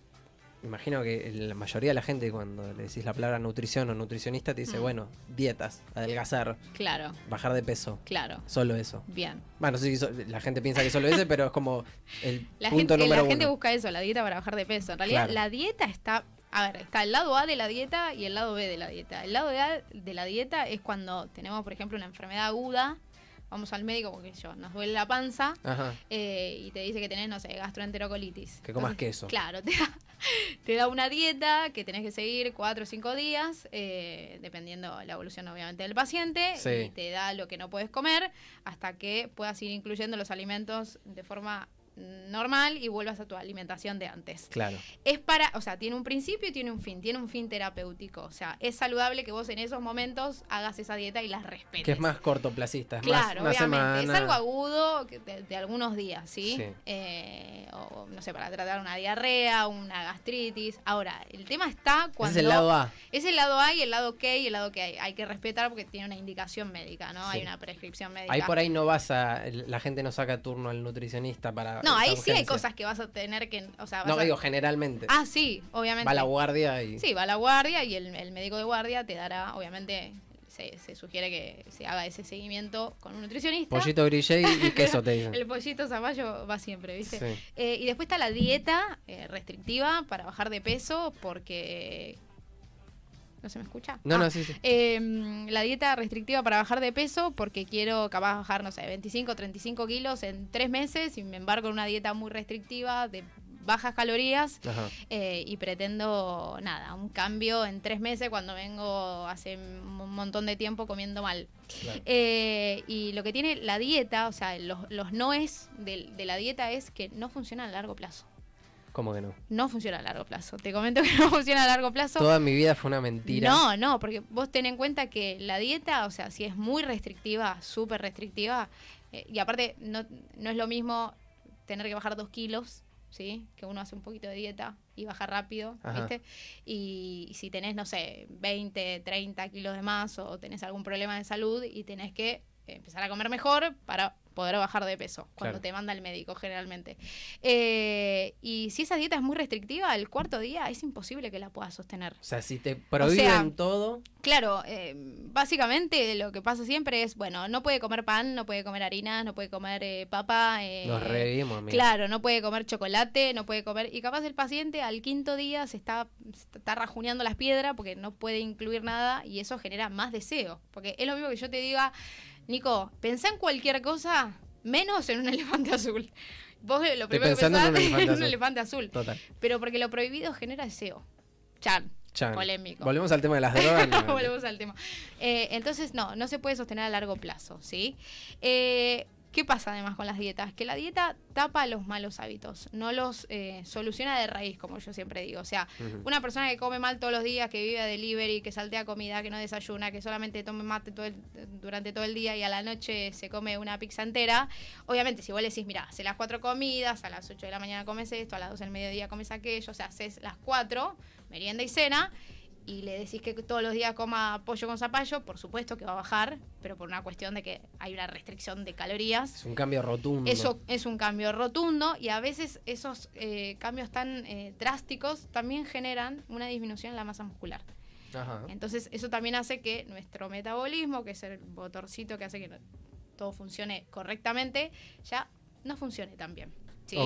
[SPEAKER 1] imagino que la mayoría de la gente cuando le decís la palabra nutrición o nutricionista te dice,
[SPEAKER 2] Mm.
[SPEAKER 1] bueno, dietas, adelgazar,
[SPEAKER 2] Claro,
[SPEAKER 1] bajar de peso,
[SPEAKER 2] claro.
[SPEAKER 1] solo eso.
[SPEAKER 2] Bien.
[SPEAKER 1] Bueno, sí, so- la gente piensa que solo ese, (laughs) pero es como el
[SPEAKER 2] La,
[SPEAKER 1] punto
[SPEAKER 2] gente,
[SPEAKER 1] número
[SPEAKER 2] la gente busca eso, la dieta para bajar de peso. En realidad,
[SPEAKER 1] Claro.
[SPEAKER 2] la dieta está. A ver, está el lado A de la dieta y el lado B de la dieta. El lado A de la dieta es cuando tenemos, por ejemplo, una enfermedad aguda. Vamos al médico porque yo, nos duele la panza eh, y te dice que tenés, no sé, gastroenterocolitis.
[SPEAKER 1] Que comas
[SPEAKER 2] Entonces,
[SPEAKER 1] queso.
[SPEAKER 2] Claro, te da, (laughs) te da una dieta que tenés que seguir cuatro o cinco días, eh, dependiendo la evolución obviamente del paciente,
[SPEAKER 1] Sí.
[SPEAKER 2] y te da lo que no puedes comer hasta que puedas ir incluyendo los alimentos de forma normal y vuelvas a tu alimentación de antes.
[SPEAKER 1] Claro.
[SPEAKER 2] Es para, o sea, tiene un principio y tiene un fin, tiene un fin terapéutico. O sea, es saludable que vos en esos momentos hagas esa dieta y las respetes.
[SPEAKER 1] Que es más cortoplacista, es
[SPEAKER 2] Claro,
[SPEAKER 1] más
[SPEAKER 2] obviamente. Es algo agudo de, de algunos días, ¿sí?
[SPEAKER 1] Sí.
[SPEAKER 2] Eh, o no sé, para tratar una diarrea, una gastritis. Ahora, el tema está cuando.
[SPEAKER 1] es el lado A.
[SPEAKER 2] Es el lado A y el lado K y el lado que hay, hay que respetar porque tiene una indicación médica, ¿no?
[SPEAKER 1] Sí.
[SPEAKER 2] Hay una prescripción médica.
[SPEAKER 1] Ahí por ahí no vas a. La gente no saca turno al nutricionista para.
[SPEAKER 2] No, ahí sí hay cosas que vas a tener que. O sea, vas
[SPEAKER 1] No,
[SPEAKER 2] a-
[SPEAKER 1] digo, generalmente.
[SPEAKER 2] Ah, sí, obviamente.
[SPEAKER 1] Va a la guardia y.
[SPEAKER 2] Sí, va a la guardia y el, el médico de guardia te dará, obviamente, se, se sugiere que se haga ese seguimiento con un nutricionista.
[SPEAKER 1] Pollito grillé y, y queso te dicen. (laughs)
[SPEAKER 2] El pollito zapallo va siempre, ¿viste?
[SPEAKER 1] Sí.
[SPEAKER 2] Eh, y después está la dieta eh, restrictiva para bajar de peso porque... ¿No se me escucha?
[SPEAKER 1] No,
[SPEAKER 2] Ah.
[SPEAKER 1] no, sí, sí.
[SPEAKER 2] Eh, la dieta restrictiva para bajar de peso porque quiero capaz bajar, no sé, 25, 35 kilos en tres meses y me en una dieta muy restrictiva de bajas calorías eh, y pretendo, nada, un cambio en tres meses cuando vengo hace un montón de tiempo comiendo mal.
[SPEAKER 1] Claro.
[SPEAKER 2] Eh, y lo que tiene la dieta, o sea, los, los noes de, de la dieta es que no funciona a largo plazo.
[SPEAKER 1] ¿Cómo que no?
[SPEAKER 2] No funciona a largo plazo. Te comento que (laughs) no funciona a largo plazo.
[SPEAKER 1] Toda mi vida fue una mentira.
[SPEAKER 2] No, no, porque vos ten en cuenta que la dieta, o sea, si es muy restrictiva, súper restrictiva, eh, y aparte no, no es lo mismo tener que bajar dos kilos, ¿sí? Que uno hace un poquito de dieta y baja rápido,
[SPEAKER 1] Ajá.
[SPEAKER 2] ¿viste? Y, si tenés, no sé, 20, 30 kilos de más o tenés algún problema de salud y tenés que empezar a comer mejor para poder bajar de peso, cuando
[SPEAKER 1] Claro.
[SPEAKER 2] te manda el médico generalmente. Eh, y si esa dieta es muy restrictiva, el cuarto día es imposible que la puedas sostener.
[SPEAKER 1] O sea, si te prohíben
[SPEAKER 2] sea,
[SPEAKER 1] todo,
[SPEAKER 2] Claro, eh, básicamente lo que pasa siempre es, bueno, no puede comer pan, no puede comer harina, no puede comer eh, papa.
[SPEAKER 1] nos revivimos, amigo.
[SPEAKER 2] Claro, no puede comer chocolate, no puede comer. Y capaz el paciente al quinto día se está, se está rajuneando las piedras porque no puede incluir nada y eso genera más deseo. Porque es lo mismo que yo te diga, Nico, pensá en cualquier cosa menos en un (laughs) elefante azul. Vos lo primero que
[SPEAKER 1] en
[SPEAKER 2] pensás
[SPEAKER 1] un
[SPEAKER 2] es
[SPEAKER 1] elefante
[SPEAKER 2] en un elefante azul.
[SPEAKER 1] Total.
[SPEAKER 2] Pero porque lo prohibido genera deseo. Chan.
[SPEAKER 1] Chan.
[SPEAKER 2] Polémico.
[SPEAKER 1] Volvemos al tema de las drogas. (laughs)
[SPEAKER 2] Volvemos al tema. Eh, entonces, no, no se puede sostener a largo plazo, ¿sí? Eh, ¿Qué pasa además con las dietas? Que la dieta tapa los malos hábitos, no los eh, soluciona de raíz, como yo siempre digo. O sea, una persona que come mal todos los días, que vive a delivery, que saltea comida, que no desayuna, que solamente tome mate todo el- durante todo el día y a la noche se come una pizza entera, obviamente si vos le decís, mira, hace las cuatro comidas, a las 8 de la mañana comes esto, a las 12 del mediodía comes aquello, o sea, haces las cuatro, merienda y cena, y le decís que todos los días coma pollo con zapallo, por supuesto que va a bajar, pero por una cuestión de que hay una restricción de calorías.
[SPEAKER 1] Es un cambio rotundo.
[SPEAKER 2] Eso es un cambio rotundo y a veces esos eh, cambios tan eh, drásticos también generan una disminución en la masa muscular.
[SPEAKER 1] Ajá.
[SPEAKER 2] Entonces eso también hace que nuestro metabolismo, que es el motorcito que hace que todo funcione correctamente, ya no funcione tan bien. ¿Sí?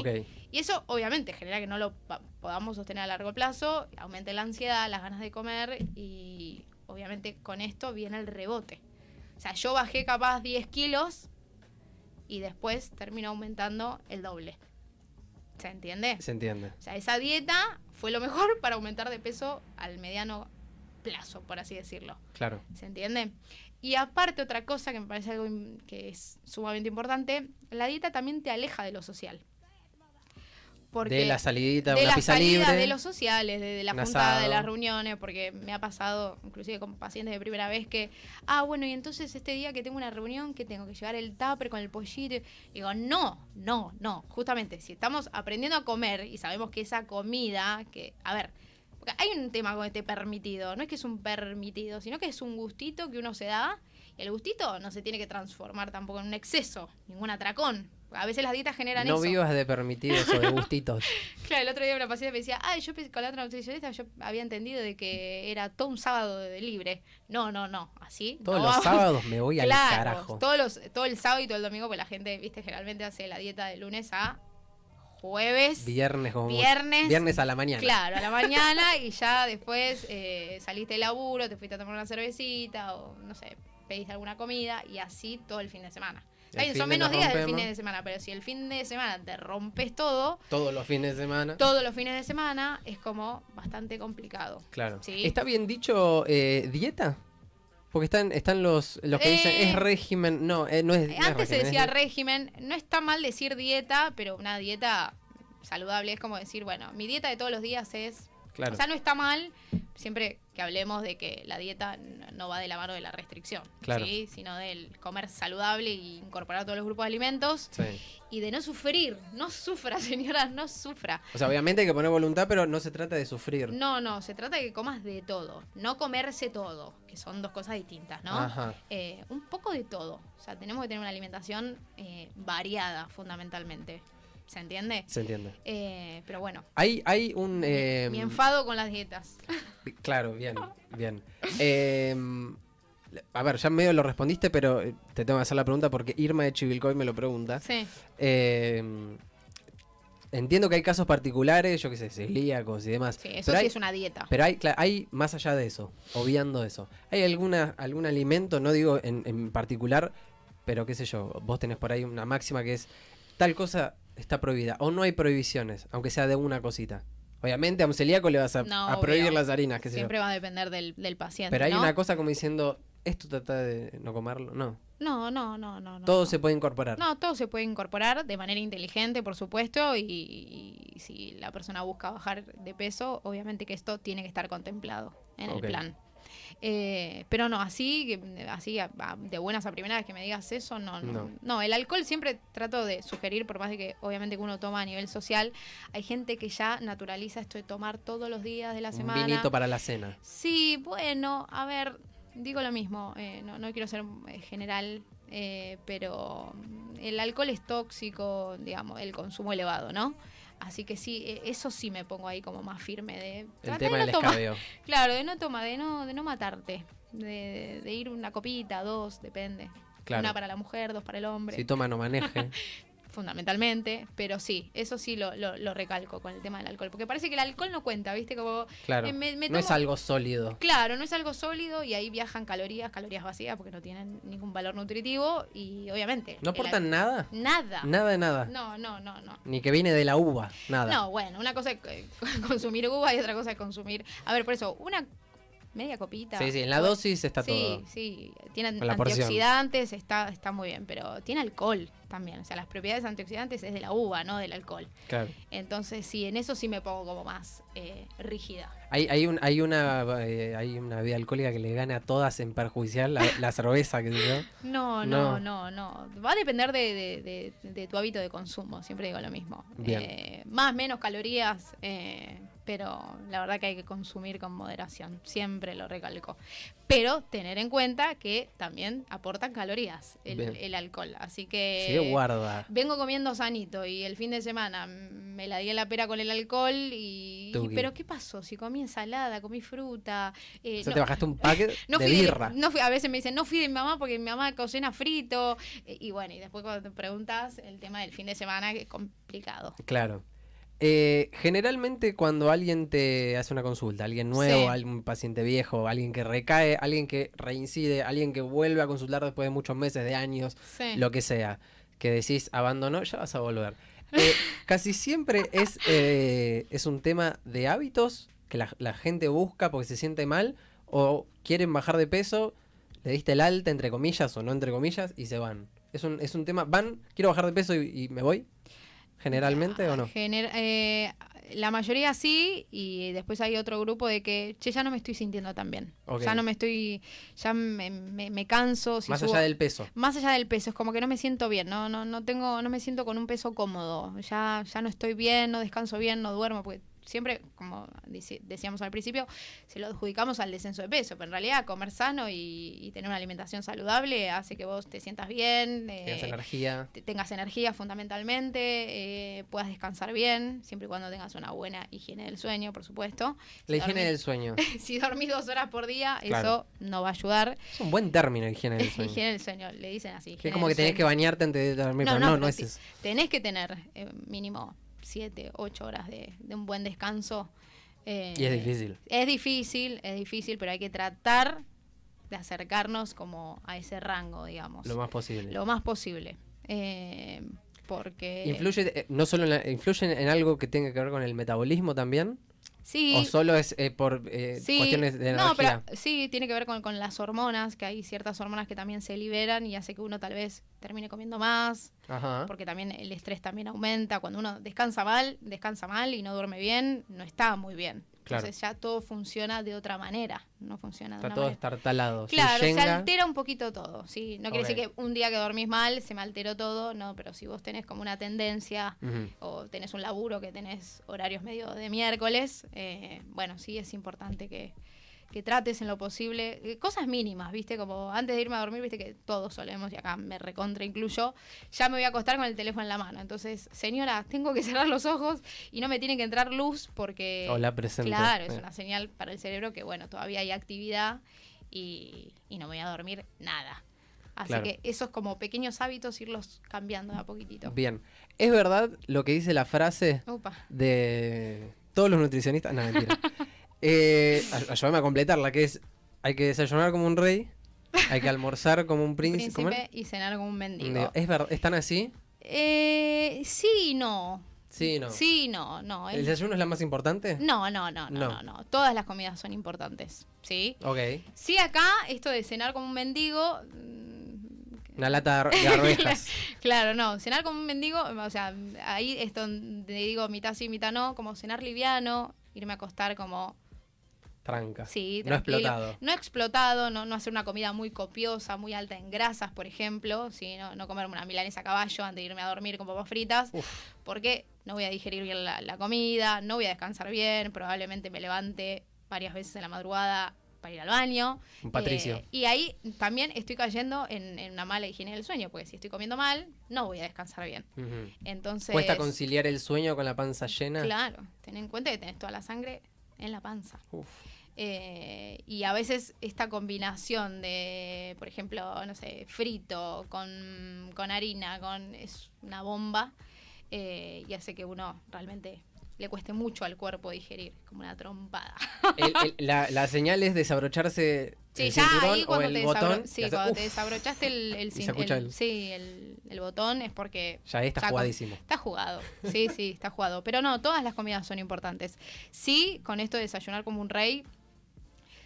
[SPEAKER 2] Y eso obviamente genera que no lo podamos sostener a largo plazo, aumente la ansiedad, las ganas de comer y obviamente con esto viene el rebote. O sea, yo bajé capaz 10 kilos y después termino aumentando el doble. ¿Se entiende?
[SPEAKER 1] Se entiende.
[SPEAKER 2] O sea, esa dieta fue lo mejor (laughs) para aumentar de peso al mediano plazo, por así decirlo.
[SPEAKER 1] Claro.
[SPEAKER 2] ¿Se entiende? Y aparte, otra cosa que me parece algo que es sumamente importante, la dieta también te aleja de lo social. Porque
[SPEAKER 1] de la salidita,
[SPEAKER 2] de
[SPEAKER 1] una
[SPEAKER 2] la
[SPEAKER 1] pizza
[SPEAKER 2] salida,
[SPEAKER 1] libre.
[SPEAKER 2] de los sociales, de, de la
[SPEAKER 1] un
[SPEAKER 2] juntada, de las reuniones, porque me ha pasado, inclusive con pacientes de primera vez, que, ah, bueno, y entonces este día que tengo una reunión, que tengo que llevar el tupper con el pollito. Y digo, no, no, no. Justamente, si estamos aprendiendo a comer y sabemos que esa comida, que, a ver, porque hay un tema con este permitido, no es que es un permitido, sino que es un gustito que uno se da, y el gustito no se tiene que transformar tampoco en un exceso, ningún atracón. A veces las dietas generan
[SPEAKER 1] No
[SPEAKER 2] eso.
[SPEAKER 1] vivas de permitidos o de gustitos. (laughs)
[SPEAKER 2] Claro, el otro día una paciente me decía, ay, yo con la otra nutricionista yo había entendido de que era todo un sábado de libre. No, no, no, así.
[SPEAKER 1] Todos
[SPEAKER 2] no
[SPEAKER 1] los
[SPEAKER 2] vamos.
[SPEAKER 1] sábados me voy (laughs) al
[SPEAKER 2] Claro,
[SPEAKER 1] carajo.
[SPEAKER 2] Todos los, todo el sábado y todo el domingo, pues la gente, viste, generalmente hace la dieta de lunes a jueves.
[SPEAKER 1] Viernes como
[SPEAKER 2] Viernes.
[SPEAKER 1] Viernes a la mañana.
[SPEAKER 2] Claro, a la mañana (laughs) y ya después eh, saliste de laburo, te fuiste a tomar una cervecita o no sé, pediste alguna comida y así todo el fin de semana. Son menos
[SPEAKER 1] nos
[SPEAKER 2] días del fin de semana, pero si el fin de semana te rompes todo,
[SPEAKER 1] Todos los fines de semana.
[SPEAKER 2] todos los fines de semana es como bastante complicado.
[SPEAKER 1] Claro.
[SPEAKER 2] Sí.
[SPEAKER 1] ¿Está bien dicho eh, dieta? Porque están, están los, los que dicen
[SPEAKER 2] Eh,
[SPEAKER 1] es régimen. No, eh, no es. no es
[SPEAKER 2] Antes se decía
[SPEAKER 1] es-
[SPEAKER 2] régimen, no está mal decir dieta, pero una dieta saludable es como decir, bueno, mi dieta de todos los días es...
[SPEAKER 1] Claro.
[SPEAKER 2] O sea, no está mal, siempre que hablemos de que la dieta no va de la mano de la restricción,
[SPEAKER 1] Claro.
[SPEAKER 2] ¿sí? sino del comer saludable y incorporar todos los grupos de alimentos
[SPEAKER 1] Sí.
[SPEAKER 2] y de no sufrir. No sufra, (laughs) señora, no sufra.
[SPEAKER 1] O sea, obviamente hay que poner voluntad, pero no se trata de sufrir.
[SPEAKER 2] No, no, se trata de que comas de todo, no comerse todo, que son dos cosas distintas, ¿no?
[SPEAKER 1] Ajá.
[SPEAKER 2] Eh, un poco de todo. O sea, tenemos que tener una alimentación eh, variada, fundamentalmente. ¿Se entiende?
[SPEAKER 1] Se entiende.
[SPEAKER 2] Eh, pero bueno,
[SPEAKER 1] Hay, hay un. eh,
[SPEAKER 2] mi enfado con las dietas. (laughs)
[SPEAKER 1] Claro, bien, bien. Eh, a ver, ya medio lo respondiste, pero eh, te tengo que hacer la pregunta porque Irma de Chivilcoy me lo pregunta.
[SPEAKER 2] Sí.
[SPEAKER 1] Eh, entiendo que hay casos particulares, yo qué sé, celíacos y demás.
[SPEAKER 2] Sí, eso
[SPEAKER 1] pero
[SPEAKER 2] sí
[SPEAKER 1] hay,
[SPEAKER 2] es una dieta.
[SPEAKER 1] Pero hay, hay, más allá de eso, obviando eso, ¿hay alguna, algún alimento, no digo en, en particular, pero qué sé yo, vos tenés por ahí una máxima que es tal cosa está prohibida. O no hay prohibiciones, aunque sea de una cosita. Obviamente a un celíaco le vas a,
[SPEAKER 2] No,
[SPEAKER 1] a prohibir las harinas, yo.
[SPEAKER 2] Siempre va a depender del, del paciente.
[SPEAKER 1] Pero hay
[SPEAKER 2] ¿no?
[SPEAKER 1] una cosa como diciendo, esto trata de no comerlo. No,
[SPEAKER 2] No, no, no, no.
[SPEAKER 1] todo
[SPEAKER 2] no.
[SPEAKER 1] se puede incorporar.
[SPEAKER 2] No, todo se puede incorporar de manera inteligente, por supuesto, y, y si la persona busca bajar de peso, obviamente que esto tiene que estar contemplado en el plan. Eh, pero no, así, así a- a- de buenas a primeras que me digas eso, no, no,
[SPEAKER 1] No.
[SPEAKER 2] no. el alcohol siempre trato de sugerir, por más de que obviamente que uno toma a nivel social, hay gente que ya naturaliza esto de tomar todos los días de la
[SPEAKER 1] Un
[SPEAKER 2] semana.
[SPEAKER 1] vinito para la cena.
[SPEAKER 2] Sí, bueno, a ver, digo lo mismo, eh, no, no quiero ser eh, general, eh, pero el alcohol es tóxico, digamos, el consumo elevado, ¿no? Así que sí, eh, eso sí me pongo ahí como más firme de...
[SPEAKER 1] El tema
[SPEAKER 2] de no. (laughs) Claro, de no tomar, de no, de no matarte, de, de ir una copita, dos, depende.
[SPEAKER 1] Claro.
[SPEAKER 2] Una para la mujer, dos para el hombre
[SPEAKER 1] Si toma, no maneje. (laughs)
[SPEAKER 2] fundamentalmente, pero sí, eso sí lo, lo, lo recalco con el tema del alcohol, porque parece que el alcohol no cuenta, ¿viste? Como
[SPEAKER 1] Claro.
[SPEAKER 2] Eh, me-
[SPEAKER 1] no es algo sólido.
[SPEAKER 2] Claro, no es algo sólido y ahí viajan calorías, calorías vacías porque no tienen ningún valor nutritivo y obviamente...
[SPEAKER 1] ¿No aportan nada?
[SPEAKER 2] Nada.
[SPEAKER 1] Nada de nada.
[SPEAKER 2] No, no, no, no.
[SPEAKER 1] Ni que viene de la uva. Nada.
[SPEAKER 2] No, bueno, una cosa es eh, (laughs) consumir uva y otra cosa es consumir... A ver, por eso, una media copita.
[SPEAKER 1] Sí, sí, en la dosis está
[SPEAKER 2] sí,
[SPEAKER 1] todo.
[SPEAKER 2] Sí,
[SPEAKER 1] la porción.
[SPEAKER 2] antioxidantes, está, está muy bien, pero tiene alcohol también. O sea, las propiedades antioxidantes es de la uva, no del alcohol.
[SPEAKER 1] Claro.
[SPEAKER 2] Entonces, sí, en eso sí me pongo como más eh, rígida.
[SPEAKER 1] Hay, hay, un, hay, una, eh, hay una bebida alcohólica que le gana a todas en perjudicial, la, la cerveza, que yo.
[SPEAKER 2] No,
[SPEAKER 1] No.
[SPEAKER 2] no, no, no. Va a depender de, de- de- de tu hábito de consumo, siempre digo lo mismo.
[SPEAKER 1] Bien.
[SPEAKER 2] Eh, más, menos calorías, eh, pero la verdad que hay que consumir con moderación, siempre lo recalco. Pero tener en cuenta que también aportan calorías el, alcohol, así que...
[SPEAKER 1] Sí, guarda.
[SPEAKER 2] Vengo comiendo sanito y el fin de semana me la di en la pera con el alcohol y...
[SPEAKER 1] Tuki.
[SPEAKER 2] Pero ¿qué pasó? Si comí ensalada, comí fruta... eh,
[SPEAKER 1] O sea,
[SPEAKER 2] no-
[SPEAKER 1] te bajaste un paquete (laughs)
[SPEAKER 2] no
[SPEAKER 1] de birra.
[SPEAKER 2] no fui, a veces me dicen, no fui de mi mamá porque mi mamá cocina frito. eh, Y bueno, y después cuando te preguntas el tema del fin de semana, que es complicado.
[SPEAKER 1] Claro. Eh, generalmente cuando alguien te hace una consulta, alguien nuevo,
[SPEAKER 2] Sí.
[SPEAKER 1] algún paciente viejo, alguien que recae, alguien que reincide, alguien que vuelve a consultar después de muchos meses, de años,
[SPEAKER 2] Sí.
[SPEAKER 1] lo que sea, que decís abandonó, ya vas a volver. Eh, (laughs) casi siempre es, eh, es un tema de hábitos que la, la gente busca porque se siente mal o quieren bajar de peso, le diste el alta, entre comillas o no entre comillas, y se van. Es un, es un tema, van, quiero bajar de peso y, y me voy, generalmente o no.
[SPEAKER 2] Gener- eh, la mayoría sí, y después hay otro grupo de que, che, ya no me estoy sintiendo tan bien.
[SPEAKER 1] Ok.
[SPEAKER 2] Ya no me estoy, ya me, me- me canso. si
[SPEAKER 1] Más
[SPEAKER 2] subo-
[SPEAKER 1] allá del peso.
[SPEAKER 2] Más allá del peso, es como que no me siento bien, no, no, no tengo, no me siento con un peso cómodo, ya, ya no estoy bien, no descanso bien, no duermo, porque siempre, como decíamos al principio, se lo adjudicamos al descenso de peso, pero en realidad comer sano y, y tener una alimentación saludable hace que vos te sientas bien, eh,
[SPEAKER 1] energía.
[SPEAKER 2] te- tengas energía fundamentalmente, eh, puedas descansar bien, siempre y cuando tengas una buena higiene del sueño, por supuesto.
[SPEAKER 1] La
[SPEAKER 2] Si
[SPEAKER 1] higiene
[SPEAKER 2] dormís-
[SPEAKER 1] del sueño. (laughs)
[SPEAKER 2] Si dormís dos horas por día,
[SPEAKER 1] Claro.
[SPEAKER 2] eso no va a ayudar.
[SPEAKER 1] Es un buen término, higiene del (laughs) sueño.
[SPEAKER 2] Higiene del sueño, le dicen así.
[SPEAKER 1] Que es como que tenés que bañarte antes de dormir,
[SPEAKER 2] No,
[SPEAKER 1] pero
[SPEAKER 2] no,
[SPEAKER 1] no, es eso.
[SPEAKER 2] Tenés que tener eh, mínimo 7, 8 horas de, de un buen descanso. eh,
[SPEAKER 1] Y es difícil.
[SPEAKER 2] Es difícil, es difícil, pero hay que tratar de acercarnos como a ese rango, digamos.
[SPEAKER 1] Lo más posible.
[SPEAKER 2] Lo más posible. Eh, porque...
[SPEAKER 1] Influye, eh, no solo en la- influye en algo que tenga que ver con el metabolismo también,
[SPEAKER 2] Sí,
[SPEAKER 1] o solo es eh, por eh,
[SPEAKER 2] Sí,
[SPEAKER 1] cuestiones de
[SPEAKER 2] no,
[SPEAKER 1] energía.
[SPEAKER 2] pero sí, tiene que ver con, con las hormonas, que hay ciertas hormonas que también se liberan y hace que uno tal vez termine comiendo más,
[SPEAKER 1] Ajá.
[SPEAKER 2] porque también el estrés también aumenta. Cuando uno descansa mal, descansa mal y no duerme bien, no está muy bien.
[SPEAKER 1] Claro.
[SPEAKER 2] Entonces ya todo funciona de otra manera, no funciona de
[SPEAKER 1] Está
[SPEAKER 2] una
[SPEAKER 1] todo
[SPEAKER 2] manera.
[SPEAKER 1] estartalado.
[SPEAKER 2] Claro, se altera un poquito todo, sí. No quiere decir que un día que dormís mal se me alteró todo, no, pero si vos tenés como una tendencia o tenés un laburo que tenés horarios medio de miércoles, eh, bueno, sí es importante que, que trates en lo posible eh, cosas mínimas, ¿viste? Como antes de irme a dormir, ¿viste? Que todos solemos, y acá me recontra incluyo, ya me voy a acostar con el teléfono en la mano. Entonces, señora, tengo que (laughs) cerrar los ojos y no me tiene que entrar luz porque...
[SPEAKER 1] Hola, presente.
[SPEAKER 2] Claro, es una señal para el cerebro que, bueno, todavía hay actividad y, y no me voy a dormir nada. Así
[SPEAKER 1] Claro.
[SPEAKER 2] que esos como pequeños hábitos irlos cambiando de a poquito.
[SPEAKER 1] Bien. ¿Es verdad lo que dice la frase de todos los nutricionistas? No, mentira. (laughs) eh, ay- ayúdame a completarla, que es, hay que desayunar como un rey, hay que almorzar como un príncipe.
[SPEAKER 2] príncipe y cenar como un mendigo.
[SPEAKER 1] Digo, ¿Es verdad? ¿Están así?
[SPEAKER 2] Eh, sí y no.
[SPEAKER 1] Sí, no.
[SPEAKER 2] Sí y no, no.
[SPEAKER 1] ¿El
[SPEAKER 2] es-
[SPEAKER 1] desayuno es la más importante?
[SPEAKER 2] No, no, no, no,
[SPEAKER 1] No.
[SPEAKER 2] no, no. Todas las comidas son importantes, ¿sí?
[SPEAKER 1] Ok.
[SPEAKER 2] Sí, acá, esto de cenar como un mendigo. mm,
[SPEAKER 1] Una lata de (laughs) arvejas.
[SPEAKER 2] Claro, no, cenar como un mendigo, o sea, ahí es donde digo mitad sí, mitad no, como cenar liviano, irme a acostar como,
[SPEAKER 1] Tranca.
[SPEAKER 2] sí,
[SPEAKER 1] No explotado.
[SPEAKER 2] No explotado, no, no hacer una comida muy copiosa, muy alta en grasas, por ejemplo, sí, no, no comerme una milanesa a caballo antes de irme a dormir con papas fritas,
[SPEAKER 1] Uf.
[SPEAKER 2] porque no voy a digerir bien la, la comida, no voy a descansar bien, probablemente me levante varias veces en la madrugada para ir al baño.
[SPEAKER 1] Un Patricio.
[SPEAKER 2] Eh, y ahí también estoy cayendo en, en una mala higiene del sueño, porque si estoy comiendo mal, no voy a descansar bien. Entonces,
[SPEAKER 1] ¿Cuesta conciliar el sueño con la panza llena?
[SPEAKER 2] claro, ten en cuenta que tenés toda la sangre en la panza.
[SPEAKER 1] Uf.
[SPEAKER 2] Eh, y a veces esta combinación de, por ejemplo, no sé, frito con, con harina, con es una bomba eh, y hace que uno realmente le cueste mucho al cuerpo digerir, como una trompada.
[SPEAKER 1] El- el- la, la señal es desabrocharse
[SPEAKER 2] Sí,
[SPEAKER 1] el
[SPEAKER 2] ya ahí cuando, te,
[SPEAKER 1] botón.
[SPEAKER 2] sí,
[SPEAKER 1] hace-
[SPEAKER 2] cuando te desabrochaste el, el, el-
[SPEAKER 1] el-
[SPEAKER 2] sí, el, botón es porque
[SPEAKER 1] Ya ahí está
[SPEAKER 2] ya con-
[SPEAKER 1] jugadísimo.
[SPEAKER 2] Está jugado, sí, sí, está jugado. Pero no, todas las comidas son importantes. Sí, con esto de desayunar como un rey,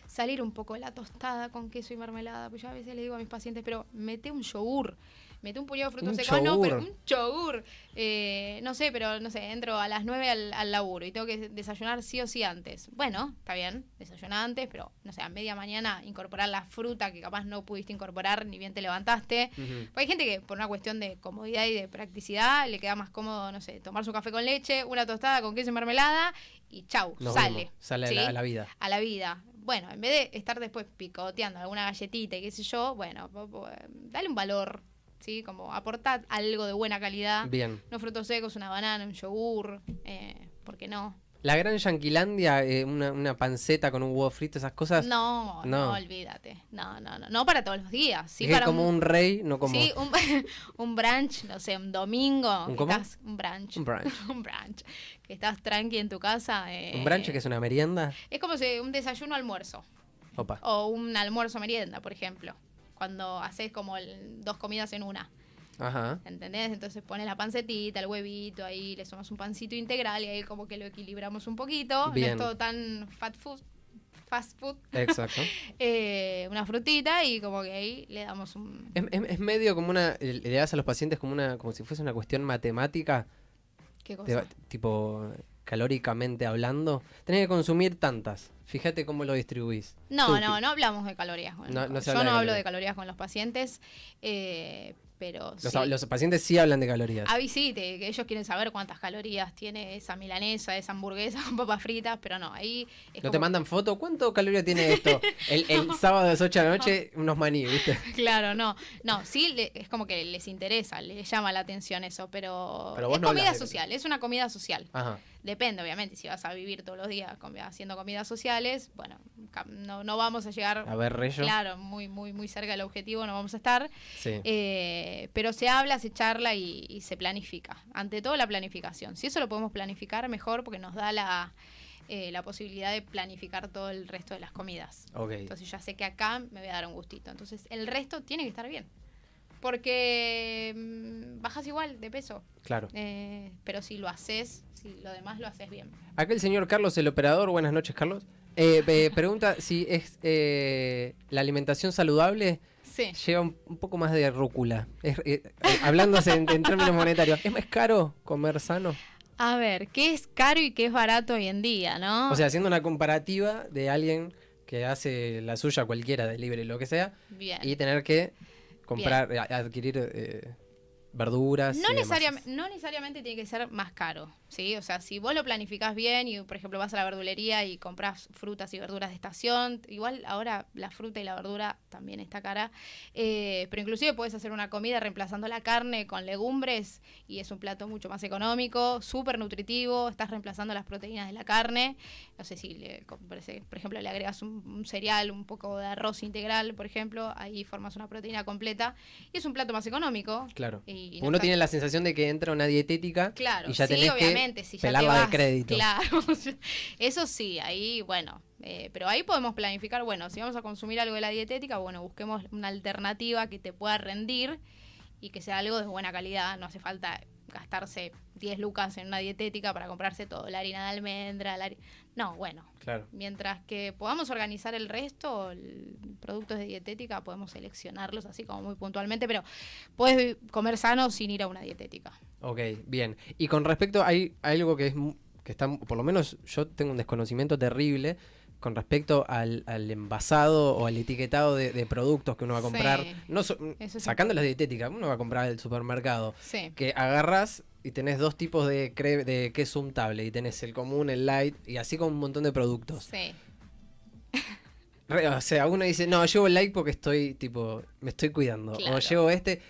[SPEAKER 2] salir un poco de la tostada con queso y mermelada. Pues yo a veces le digo a mis pacientes, pero mete un yogur. Mete un puñado de frutos secos, no, pero un yogur. Eh, no sé, pero no sé, entro a las 9 al, al laburo y tengo que desayunar sí o sí antes. Bueno, está bien, desayuna antes, pero no sé, a media mañana incorporar la fruta que capaz no pudiste incorporar ni bien te levantaste. Porque hay gente que por una cuestión de comodidad y de practicidad le queda más cómodo, no sé, tomar su café con leche, una tostada con queso y mermelada y chau,
[SPEAKER 1] Nos
[SPEAKER 2] sale.
[SPEAKER 1] vemos. Sale a la- a la vida.
[SPEAKER 2] A la vida. Bueno, en vez de estar después picoteando alguna galletita y qué sé yo, bueno, po- dale un valor, ¿sí? Como aportar algo de buena calidad.
[SPEAKER 1] Bien.
[SPEAKER 2] Unos frutos secos, una banana, un yogur, eh, ¿por qué no?
[SPEAKER 1] La gran Yanquilandia, eh, una, una panceta con un huevo frito, esas cosas.
[SPEAKER 2] No, no,
[SPEAKER 1] No.
[SPEAKER 2] olvídate. No, no, no. No para todos los días. Sí, para
[SPEAKER 1] como un rey, no como
[SPEAKER 2] Sí, un, (laughs) un brunch, no sé, un domingo.
[SPEAKER 1] ¿Un cómo?
[SPEAKER 2] estás- un brunch.
[SPEAKER 1] un brunch. (laughs)
[SPEAKER 2] un brunch. Que estás tranqui en tu casa. eh,
[SPEAKER 1] ¿Un brunch que es una merienda?
[SPEAKER 2] Es como si un desayuno almuerzo.
[SPEAKER 1] Opa.
[SPEAKER 2] O un almuerzo merienda, por ejemplo. Cuando haces como el- dos comidas en una.
[SPEAKER 1] Ajá.
[SPEAKER 2] ¿Entendés? Entonces pones la pancetita, el huevito, ahí le sumas un pancito integral y ahí como que lo equilibramos un poquito. No es todo tan fat food, fast food.
[SPEAKER 1] Exacto. (laughs)
[SPEAKER 2] Eh, una frutita y como que ahí le damos un...
[SPEAKER 1] Es, es- es medio como una. Le le das a los pacientes como una. como si fuese una cuestión matemática.
[SPEAKER 2] ¿Qué cosa?
[SPEAKER 1] tipo calóricamente hablando. Tenés que consumir tantas. Fíjate cómo lo distribuís.
[SPEAKER 2] No, no, no hablamos de calorías. con
[SPEAKER 1] No- no
[SPEAKER 2] yo
[SPEAKER 1] habla
[SPEAKER 2] no
[SPEAKER 1] de
[SPEAKER 2] hablo
[SPEAKER 1] calorías.
[SPEAKER 2] de calorías con los pacientes, eh, pero
[SPEAKER 1] Los,
[SPEAKER 2] sí.
[SPEAKER 1] los pacientes sí hablan de calorías.
[SPEAKER 2] Ah, sí, te- que ellos quieren saber cuántas calorías tiene esa milanesa, esa hamburguesa con papas fritas, pero no, ahí es
[SPEAKER 1] ¿No te mandan foto? ¿Cuánto caloría tiene esto? (laughs) El, el sábado a las 8 de la noche, unos maní, ¿viste? (laughs)
[SPEAKER 2] Claro, no, no, sí, le- es como que les interesa, les llama la atención eso, pero,
[SPEAKER 1] Pero vos
[SPEAKER 2] es comida
[SPEAKER 1] de-
[SPEAKER 2] social, es una comida social.
[SPEAKER 1] Ajá.
[SPEAKER 2] Depende, obviamente, si vas a vivir todos los días haciendo comidas sociales, bueno, no, no vamos a llegar,
[SPEAKER 1] A ver, Reyo.
[SPEAKER 2] claro, muy, muy, muy cerca del objetivo, no vamos a estar.
[SPEAKER 1] Sí.
[SPEAKER 2] Eh, pero se habla, se charla y, y se planifica. Ante todo la planificación. Si eso lo podemos planificar mejor porque nos da la, eh, la posibilidad de planificar todo el resto de las comidas.
[SPEAKER 1] ok.
[SPEAKER 2] Entonces ya sé que acá me voy a dar un gustito. Entonces el resto tiene que estar bien. Porque mm, bajas igual de peso.
[SPEAKER 1] Claro.
[SPEAKER 2] Eh, pero si lo haces, si lo demás lo haces bien.
[SPEAKER 1] Acá el señor Carlos, el operador. Buenas noches, Carlos. Eh, eh, (laughs) pregunta si es eh, la alimentación saludable
[SPEAKER 2] Sí.
[SPEAKER 1] lleva un, un poco más de rúcula. Es, eh, eh, hablándose en, en términos monetarios, ¿es más caro comer sano?
[SPEAKER 2] A ver, ¿qué es caro y qué es barato hoy en día, no?
[SPEAKER 1] O sea, haciendo una comparativa de alguien que hace la suya cualquiera, de libre, lo que sea,
[SPEAKER 2] bien.
[SPEAKER 1] y tener que comprar, adquirir eh, verduras.
[SPEAKER 2] No,
[SPEAKER 1] y demás.
[SPEAKER 2] necesariamente, no necesariamente tiene que ser más caro, ¿sí? O sea, si vos lo planificás bien y, por ejemplo, vas a la verdulería y compras frutas y verduras de estación, igual ahora la fruta y la verdura también está cara, eh, pero inclusive puedes hacer una comida reemplazando la carne con legumbres y es un plato mucho más económico, súper nutritivo, estás reemplazando las proteínas de la carne, no sé si, le, por ejemplo, le agregas un, un cereal, un poco de arroz integral, por ejemplo, ahí formas una proteína completa y es un plato más económico.
[SPEAKER 1] Claro.
[SPEAKER 2] Y- y no
[SPEAKER 1] Uno
[SPEAKER 2] está-
[SPEAKER 1] tiene la sensación de que entra una dietética
[SPEAKER 2] Claro,
[SPEAKER 1] y ya
[SPEAKER 2] sí,
[SPEAKER 1] tenés
[SPEAKER 2] obviamente,
[SPEAKER 1] que
[SPEAKER 2] si ya te
[SPEAKER 1] de
[SPEAKER 2] vas,
[SPEAKER 1] crédito.
[SPEAKER 2] Claro, (laughs) eso sí, ahí, bueno, eh, pero ahí podemos planificar, bueno, si vamos a consumir algo de la dietética, bueno, busquemos una alternativa que te pueda rendir y que sea algo de buena calidad. No hace falta gastarse 10 lucas en una dietética para comprarse todo, la harina de almendra, la hari- No, bueno,
[SPEAKER 1] Claro.
[SPEAKER 2] mientras que podamos organizar el resto, el- productos de dietética, podemos seleccionarlos así como muy puntualmente, pero puedes comer sano sin ir a una dietética.
[SPEAKER 1] Ok, bien. Y con respecto, hay, hay algo que es que está, por lo menos yo tengo un desconocimiento terrible con respecto al, al envasado o al etiquetado de, de productos que uno va a comprar.
[SPEAKER 2] Sí.
[SPEAKER 1] No so-
[SPEAKER 2] Eso es
[SPEAKER 1] sacando las dietéticas, uno va a comprar del supermercado.
[SPEAKER 2] Sí.
[SPEAKER 1] Que agarras y tenés dos tipos de, cre- de queso untable y tenés el común, el light y así con un montón de productos.
[SPEAKER 2] Sí.
[SPEAKER 1] Re- o sea, uno dice, no, llevo el light porque estoy, tipo, me estoy cuidando.
[SPEAKER 2] Claro.
[SPEAKER 1] O llevo este,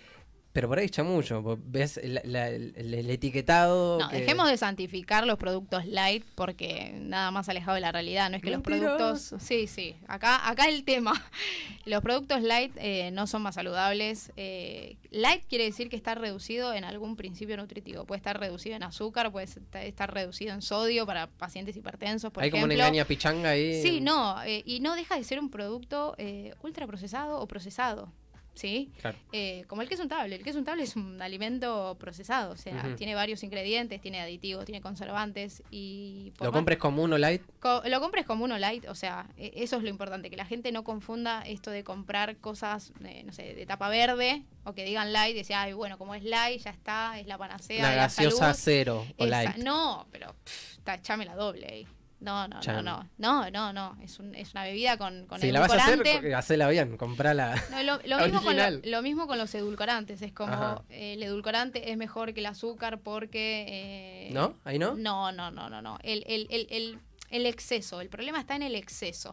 [SPEAKER 1] pero por ahí mucho. Ves el, la- el- el etiquetado.
[SPEAKER 2] No,
[SPEAKER 1] que-
[SPEAKER 2] dejemos de santificar los productos light porque nada más alejado de la realidad. No es que los productos. Sí, sí. Acá, acá el tema. (laughs) Los productos light eh, no son más saludables. Eh, light quiere decir que está reducido en algún principio nutritivo. Puede estar reducido en azúcar, puede estar- reducido en sodio para pacientes hipertensos, por
[SPEAKER 1] Hay como una engaña pichanga ahí.
[SPEAKER 2] Sí, no, eh, y no deja de ser un producto eh, ultraprocesado o procesado, ¿sí?
[SPEAKER 1] Claro.
[SPEAKER 2] Eh, como el queso untable. El queso untable es un alimento procesado, o sea, tiene varios ingredientes, tiene aditivos, tiene conservantes y...
[SPEAKER 1] Lo compres como uno light.
[SPEAKER 2] co- lo compres como uno light, o sea, e- eso es lo importante, que la gente no confunda esto de comprar cosas, eh, no sé, de tapa verde o que digan light y decía, ay, bueno, como es light, ya está, es la panacea de la
[SPEAKER 1] gaseosa
[SPEAKER 2] salud.
[SPEAKER 1] cero o
[SPEAKER 2] Esa-
[SPEAKER 1] light.
[SPEAKER 2] No, pero pff, tachame la doble ahí. No, no, no, no, no, no, no, es, un, es una bebida con, con
[SPEAKER 1] si la vas a hacer, hacela bien, comprala.
[SPEAKER 2] No, lo, lo mismo con lo, mismo con los edulcorantes, es como eh, el edulcorante es mejor que el azúcar porque... eh,
[SPEAKER 1] ¿No? ¿Ahí no?
[SPEAKER 2] No, no, no, no, no. El, el, el, el, el exceso, el problema está en el exceso.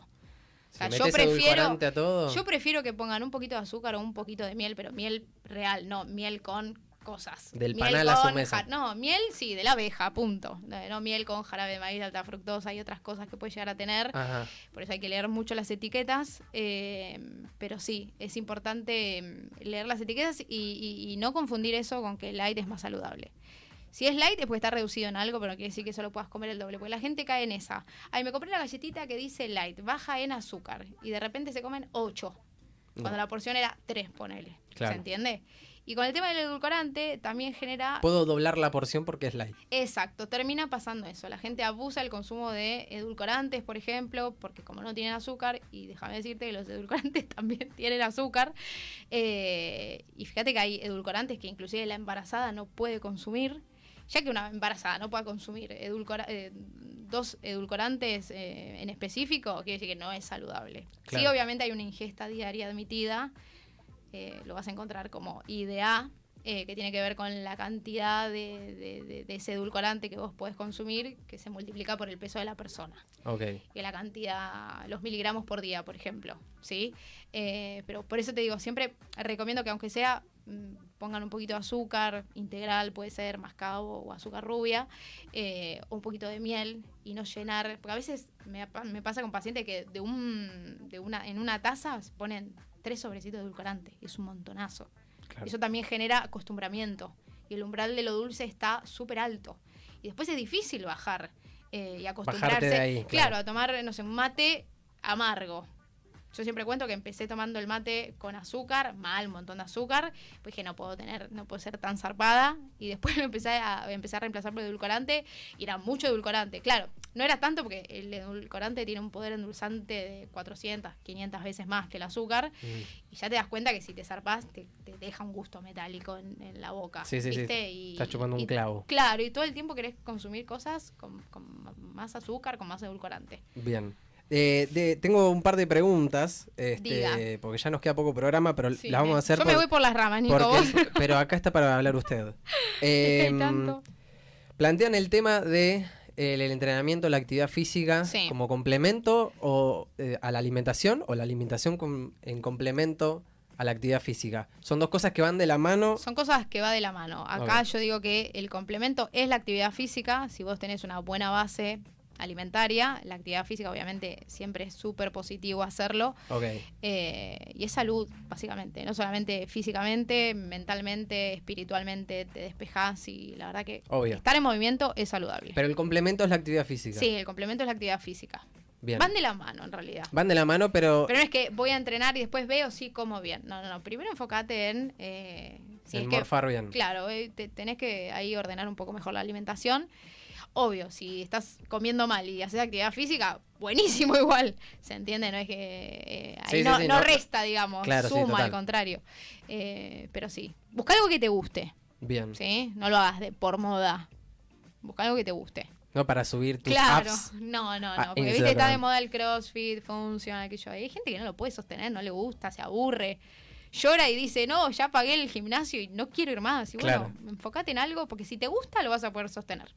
[SPEAKER 2] O sea,
[SPEAKER 1] Si
[SPEAKER 2] yo prefiero,
[SPEAKER 1] a todo.
[SPEAKER 2] yo prefiero que pongan un poquito de azúcar o un poquito de miel, pero miel real, no miel con cosas.
[SPEAKER 1] Del
[SPEAKER 2] Miel
[SPEAKER 1] panal a su
[SPEAKER 2] con
[SPEAKER 1] mesa.
[SPEAKER 2] No, miel sí, de la abeja, punto. No, miel con jarabe de maíz de alta fructosa y otras cosas que puede llegar a tener.
[SPEAKER 1] Ajá.
[SPEAKER 2] Por eso hay que leer mucho las etiquetas. eh, pero sí, es importante mm, leer las etiquetas y, y- y no confundir eso con que light es más saludable. Si es light es porque está reducido en algo, pero no quiere decir que solo puedas comer el doble. Porque la gente cae en esa. Ay, me compré la galletita que dice light, baja en azúcar. Y de repente se comen 8. Cuando
[SPEAKER 1] No.
[SPEAKER 2] la porción era 3, ponele.
[SPEAKER 1] Claro.
[SPEAKER 2] ¿Se entiende? Y con el tema del edulcorante también genera
[SPEAKER 1] Puedo doblar la porción porque es light.
[SPEAKER 2] Exacto, termina pasando eso. La gente abusa del consumo de edulcorantes, por ejemplo, porque como no tienen azúcar, y déjame decirte que los (laughs) edulcorantes también tienen azúcar, eh, y fíjate que hay edulcorantes que inclusive la embarazada no puede consumir, ya que una embarazada no pueda consumir edulcora- eh, dos edulcorantes eh, en específico, quiere decir que no es saludable. Sí,
[SPEAKER 1] Claro.
[SPEAKER 2] obviamente hay una ingesta diaria admitida, eh, lo vas a encontrar como IDA, eh, que tiene que ver con la cantidad de, de- de- de ese edulcorante que vos podés consumir, que se multiplica por el peso de la persona,
[SPEAKER 1] Ok.
[SPEAKER 2] que la cantidad, los miligramos por día, por ejemplo, ¿sí? Eh, pero por eso te digo, siempre recomiendo que aunque sea, mm, pongan un poquito de azúcar integral, puede ser mascabo o azúcar rubia, eh, un poquito de miel y no llenar, porque a veces me pasa con pacientes que de un, de una, en una taza se ponen tres sobrecitos de edulcorante, es un montonazo.
[SPEAKER 1] Claro.
[SPEAKER 2] Eso también genera acostumbramiento. Y el umbral de lo dulce está súper alto. Y después es difícil bajar eh, y acostumbrarse.
[SPEAKER 1] de ahí,
[SPEAKER 2] claro.
[SPEAKER 1] claro.
[SPEAKER 2] a tomar, no sé, un mate amargo. Yo siempre cuento que empecé tomando el mate con azúcar, mal, un montón de azúcar. Pues dije, no puedo tener, no puedo ser tan zarpada. Y después (laughs) lo empecé a, empecé a reemplazar por edulcorante. Y era mucho edulcorante. Claro, no era tanto porque el edulcorante tiene un poder endulzante de 400, 500 veces más que el azúcar.
[SPEAKER 1] Mm.
[SPEAKER 2] Y ya te das cuenta que si te zarpás, te, te deja un gusto metálico en, en la boca.
[SPEAKER 1] Sí, sí, sí.
[SPEAKER 2] ¿viste? Y-
[SPEAKER 1] Estás chupando un clavo.
[SPEAKER 2] Claro, y todo el tiempo querés consumir cosas con, con más azúcar, con más edulcorante.
[SPEAKER 1] Bien. Eh, de- tengo un par de preguntas, este, porque ya nos queda poco programa, pero
[SPEAKER 2] Sí,
[SPEAKER 1] las vamos a hacer
[SPEAKER 2] Yo me voy por las ramas, Nico.
[SPEAKER 1] porque-
[SPEAKER 2] vos. (laughs)
[SPEAKER 1] pero acá está para hablar usted. (laughs) Em,
[SPEAKER 2] tanto.
[SPEAKER 1] plantean el tema de el entrenamiento, la actividad física
[SPEAKER 2] Sí.
[SPEAKER 1] como complemento o eh, a la alimentación o la alimentación en complemento a la actividad física. Son dos cosas que van de la mano.
[SPEAKER 2] Son cosas que va de la mano. Acá yo digo que el complemento es la actividad física. Si vos tenés una buena base alimentaria, la actividad física obviamente siempre es súper positivo hacerlo. Eh, y es salud, básicamente. No solamente físicamente, mentalmente, espiritualmente, te despejas y la verdad que
[SPEAKER 1] Obvio.
[SPEAKER 2] estar en movimiento es saludable.
[SPEAKER 1] Pero el complemento es la actividad física.
[SPEAKER 2] Sí, el complemento es la actividad física.
[SPEAKER 1] Bien.
[SPEAKER 2] Van de la mano, en realidad.
[SPEAKER 1] Van de la mano, pero,
[SPEAKER 2] Pero no es que voy a entrenar y después veo si como bien. No, no, no. Primero enfócate en eh, Si es
[SPEAKER 1] en
[SPEAKER 2] que-
[SPEAKER 1] morfar bien.
[SPEAKER 2] Claro, eh, te- tenés que ahí ordenar un poco mejor la alimentación. Obvio, si estás comiendo mal y haces actividad física, buenísimo (laughs) igual. ¿Se entiende? No es que eh, ahí
[SPEAKER 1] Sí,
[SPEAKER 2] no,
[SPEAKER 1] sí,
[SPEAKER 2] no
[SPEAKER 1] no-
[SPEAKER 2] resta, digamos,
[SPEAKER 1] Claro,
[SPEAKER 2] suma, al contrario. Eh, pero sí, busca algo que te guste,
[SPEAKER 1] Bien.
[SPEAKER 2] ¿sí? No lo hagas de, por moda. Busca algo que te guste.
[SPEAKER 1] No para subir tus
[SPEAKER 2] Claro,
[SPEAKER 1] apps.
[SPEAKER 2] no, no, no. porque viste,
[SPEAKER 1] Instagram.
[SPEAKER 2] está de moda el crossfit, funciona, aquello. Hay gente que no lo puede sostener, no le gusta, se aburre. Llora y dice, no, ya pagué el gimnasio y no quiero ir más. Y
[SPEAKER 1] Claro.
[SPEAKER 2] bueno, enfócate en algo porque si te gusta lo vas a poder sostener.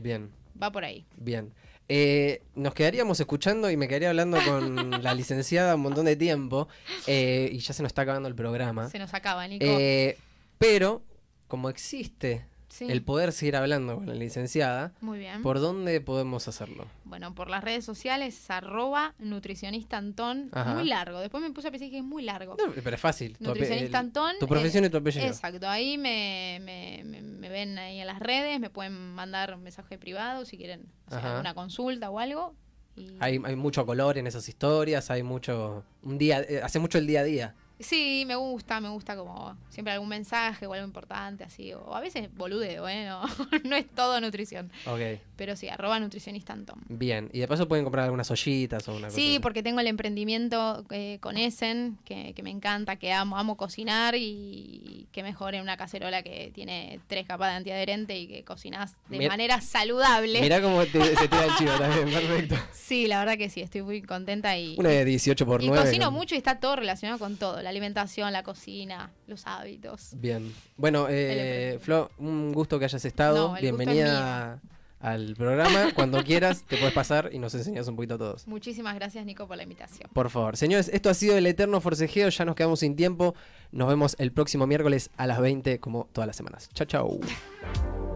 [SPEAKER 1] Bien.
[SPEAKER 2] Va por ahí.
[SPEAKER 1] Bien. Eh, nos quedaríamos escuchando y me quedaría hablando con (laughs) la licenciada un montón de tiempo eh, y ya se nos está acabando el programa.
[SPEAKER 2] Se nos acaba, Nico.
[SPEAKER 1] Eh, pero, como existe
[SPEAKER 2] Sí.
[SPEAKER 1] el poder seguir hablando con la licenciada,
[SPEAKER 2] Muy bien.
[SPEAKER 1] ¿por dónde podemos hacerlo?
[SPEAKER 2] Bueno, por las redes sociales es arroba nutricionista Antón.
[SPEAKER 1] Ajá.
[SPEAKER 2] Muy largo. Después me puse a pensar que es muy largo.
[SPEAKER 1] No, pero es fácil.
[SPEAKER 2] Nutricionista Antón.
[SPEAKER 1] tu
[SPEAKER 2] eh,
[SPEAKER 1] profesión y tu apellido.
[SPEAKER 2] Exacto, ahí me, me, me- me ven ahí en las redes, me pueden mandar un mensaje privado si quieren hacer alguna consulta o algo. Y...
[SPEAKER 1] Hay, hay mucho color en esas historias, hay mucho... Un día, eh, hace mucho el día a día.
[SPEAKER 2] Sí, me gusta, me gusta como siempre algún mensaje o algo importante así, o a veces boludeo, ¿eh? No, (laughs) no es todo nutrición,
[SPEAKER 1] Ok,
[SPEAKER 2] pero sí, arroba nutricionista Antón.
[SPEAKER 1] bien. Y de paso pueden comprar algunas ollitas o una cosa
[SPEAKER 2] Sí, porque tengo el emprendimiento eh, con Essen, que, que me encanta, que amo, amo cocinar y que mejor en una cacerola que tiene tres capas de antiadherente y que cocinas de manera saludable.
[SPEAKER 1] Mirá cómo te- se tira el chivo también, (laughs) perfecto.
[SPEAKER 2] Sí, la verdad que sí, estoy muy contenta y,
[SPEAKER 1] Una de 18 por
[SPEAKER 2] y
[SPEAKER 1] 9.
[SPEAKER 2] cocino mucho y está todo relacionado con todo, la alimentación, la cocina, los hábitos.
[SPEAKER 1] Bien. Bueno, eh. Flo, un gusto que hayas estado.
[SPEAKER 2] No,
[SPEAKER 1] Bienvenida al programa. Cuando quieras, te puedes pasar y nos enseñas un poquito a todos.
[SPEAKER 2] Muchísimas gracias, Nico, por la invitación.
[SPEAKER 1] Por favor. Señores, esto ha sido el eterno forcejeo. Ya nos quedamos sin tiempo. Nos vemos el próximo miércoles a las 20, como todas las semanas. Chao, chao. (laughs)